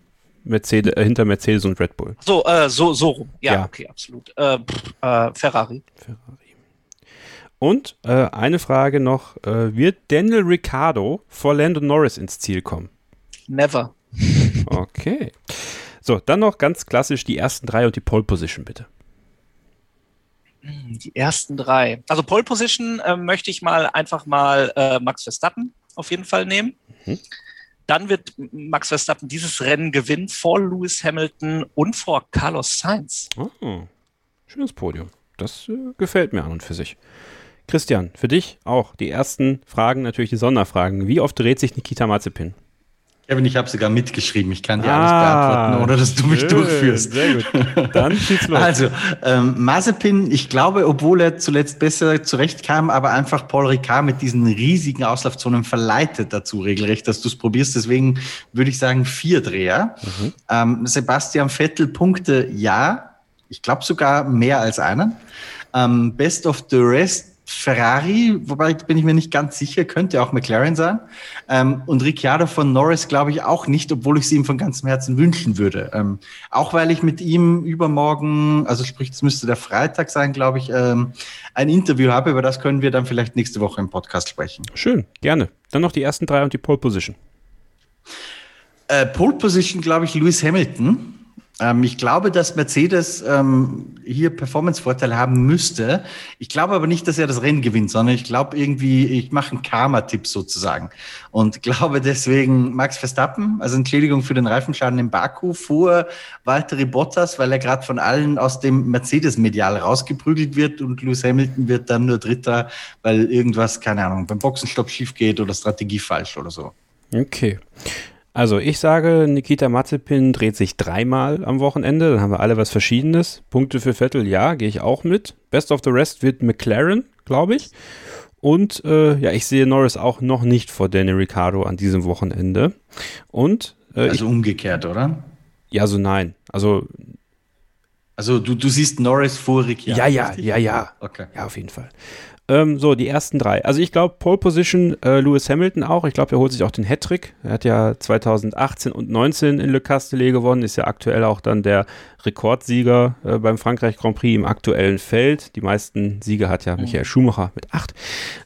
Mercedes, äh, hinter Mercedes und Red Bull. So, äh, so, so rum. Ja, ja. okay, absolut. Äh, pff, äh, Ferrari. Ferrari. Und äh, eine Frage noch: Wird Daniel Ricciardo vor Lando Norris ins Ziel kommen? Never. Okay. So, dann noch ganz klassisch die ersten drei und die Pole Position, bitte. Die ersten drei. Also Pole Position möchte ich mal einfach mal Max Verstappen auf jeden Fall nehmen. Mhm. Dann wird Max Verstappen dieses Rennen gewinnen vor Lewis Hamilton und vor Carlos Sainz. Oh, schönes Podium. Das äh, gefällt mir an und für sich. Christian, für dich auch die ersten Fragen, natürlich die Sonderfragen. Wie oft dreht sich Nikita Mazepin? Kevin, ich habe sogar mitgeschrieben. Ich kann dir ah, alles beantworten, oder dass du mich schön, durchführst. Sehr gut. Dann schieß los. Also, ähm, Mazepin, ich glaube, obwohl er zuletzt besser zurechtkam, aber einfach Paul Ricard mit diesen riesigen Auslaufzonen verleitet dazu regelrecht, dass du es probierst. Deswegen würde ich sagen vier Dreher. Mhm. Ähm, Sebastian Vettel Punkte, ja. Ich glaube sogar mehr als einen. Ähm, Best of the Rest Ferrari, wobei bin ich mir nicht ganz sicher, könnte auch McLaren sein. Ähm, und Ricciardo von Norris glaube ich auch nicht, obwohl ich es ihm von ganzem Herzen wünschen würde. Ähm, auch weil ich mit ihm übermorgen, also sprich, es müsste der Freitag sein, glaube ich, ähm, ein Interview habe. Über das können wir dann vielleicht nächste Woche im Podcast sprechen. Schön, gerne. Dann noch die ersten drei und die Pole Position. Äh, Pole Position, glaube ich, Lewis Hamilton. Ähm, ich glaube, dass Mercedes ähm, hier Performance-Vorteile haben müsste. Ich glaube aber nicht, dass er das Rennen gewinnt, sondern ich glaube irgendwie, ich mache einen Karma-Tipp sozusagen. Und glaube deswegen Max Verstappen, also Entschädigung für den Reifenschaden in Baku, vor Valtteri Bottas, weil er gerade von allen aus dem Mercedes-Medial rausgeprügelt wird und Lewis Hamilton wird dann nur Dritter, weil irgendwas, keine Ahnung, beim Boxenstopp schief geht oder Strategie falsch oder so. Okay. Also ich sage, Nikita Mazepin dreht sich dreimal am Wochenende. Dann haben wir alle was Verschiedenes. Punkte für Vettel, ja, gehe ich auch mit. Best of the Rest wird McLaren, glaube ich. Und äh, ja, ich sehe Norris auch noch nicht vor Daniel Ricciardo an diesem Wochenende. Und äh, also ich, umgekehrt, oder? Ja, so nein. Also also du, du siehst Norris vor Ricciardo. Ja, ja, ja, ja. Okay. Ja, auf jeden Fall. Ähm, so, die ersten drei. Also ich glaube, Pole Position äh, Lewis Hamilton auch. Ich glaube, er holt sich auch den Hattrick. Er hat ja 2018 und 19 in Le Castellet gewonnen, ist ja aktuell auch dann der Rekordsieger äh, beim Frankreich Grand Prix im aktuellen Feld. Die meisten Siege hat ja mhm. Michael Schumacher mit acht.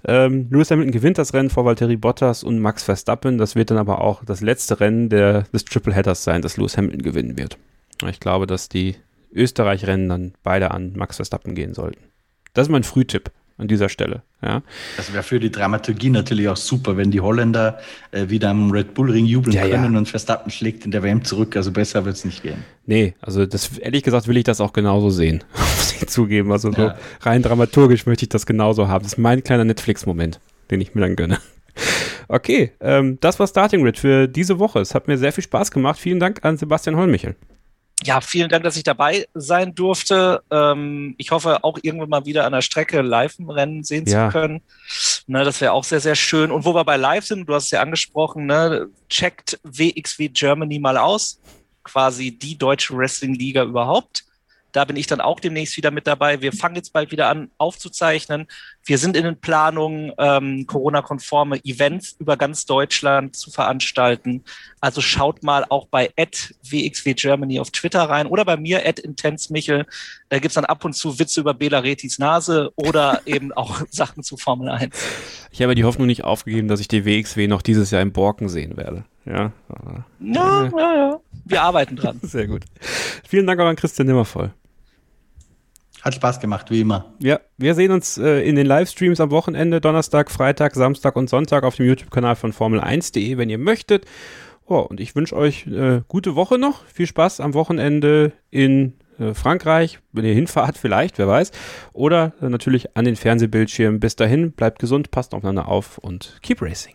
Ähm, Lewis Hamilton gewinnt das Rennen vor Valtteri Bottas und Max Verstappen. Das wird dann aber auch das letzte Rennen der, des Triple Headers sein, das Lewis Hamilton gewinnen wird. Ich glaube, dass die Österreich-Rennen dann beide an Max Verstappen gehen sollten. Das ist mein Frühtipp an dieser Stelle. Ja. Das wäre für die Dramaturgie natürlich auch super, wenn die Holländer äh, wieder am Red Bull Ring jubeln ja, können ja. und Verstappen schlägt in der WM zurück. Also besser wird es nicht gehen. Nee, also das ehrlich gesagt will ich das auch genauso sehen. Muss ich zugeben. Also so rein dramaturgisch möchte ich das genauso haben. Das ist mein kleiner Netflix-Moment, den ich mir dann gönne. Okay, ähm, das war Starting Grid für diese Woche. Es hat mir sehr viel Spaß gemacht. Vielen Dank an Sebastian Holmichel ja, vielen Dank, dass ich dabei sein durfte. Ähm, ich hoffe auch irgendwann mal wieder an der Strecke live im Rennen sehen ja. zu können. Ne, das wäre auch sehr, sehr schön. Und wo wir bei live sind, du hast es ja angesprochen, ne, checkt WXW Germany mal aus. Quasi die deutsche Wrestling-Liga überhaupt. Da bin ich dann auch demnächst wieder mit dabei. Wir fangen jetzt bald wieder an aufzuzeichnen. Wir sind in den Planungen, ähm, Corona-konforme Events über ganz Deutschland zu veranstalten. Also schaut mal auch bei WXW Germany auf Twitter rein oder bei mir @intensemichel. Da gibt's dann ab und zu Witze über Bela Retis Nase oder eben auch Sachen zu Formel 1. Ich habe die Hoffnung nicht aufgegeben, dass ich die WXW noch dieses Jahr im Borken sehen werde. Ja, ja, ja, ja. Wir arbeiten dran. Sehr gut. Vielen Dank auch an Christian Nimmervoll. Hat Spaß gemacht, wie immer. Ja, wir sehen uns äh, in den Livestreams am Wochenende, Donnerstag, Freitag, Samstag und Sonntag auf dem YouTube-Kanal von Formel1.de, wenn ihr möchtet. Oh, und ich wünsche euch äh, gute Woche noch. Viel Spaß am Wochenende in äh, Frankreich, wenn ihr hinfahrt vielleicht, wer weiß. Oder äh, natürlich an den Fernsehbildschirmen. Bis dahin, bleibt gesund, passt aufeinander auf und keep racing.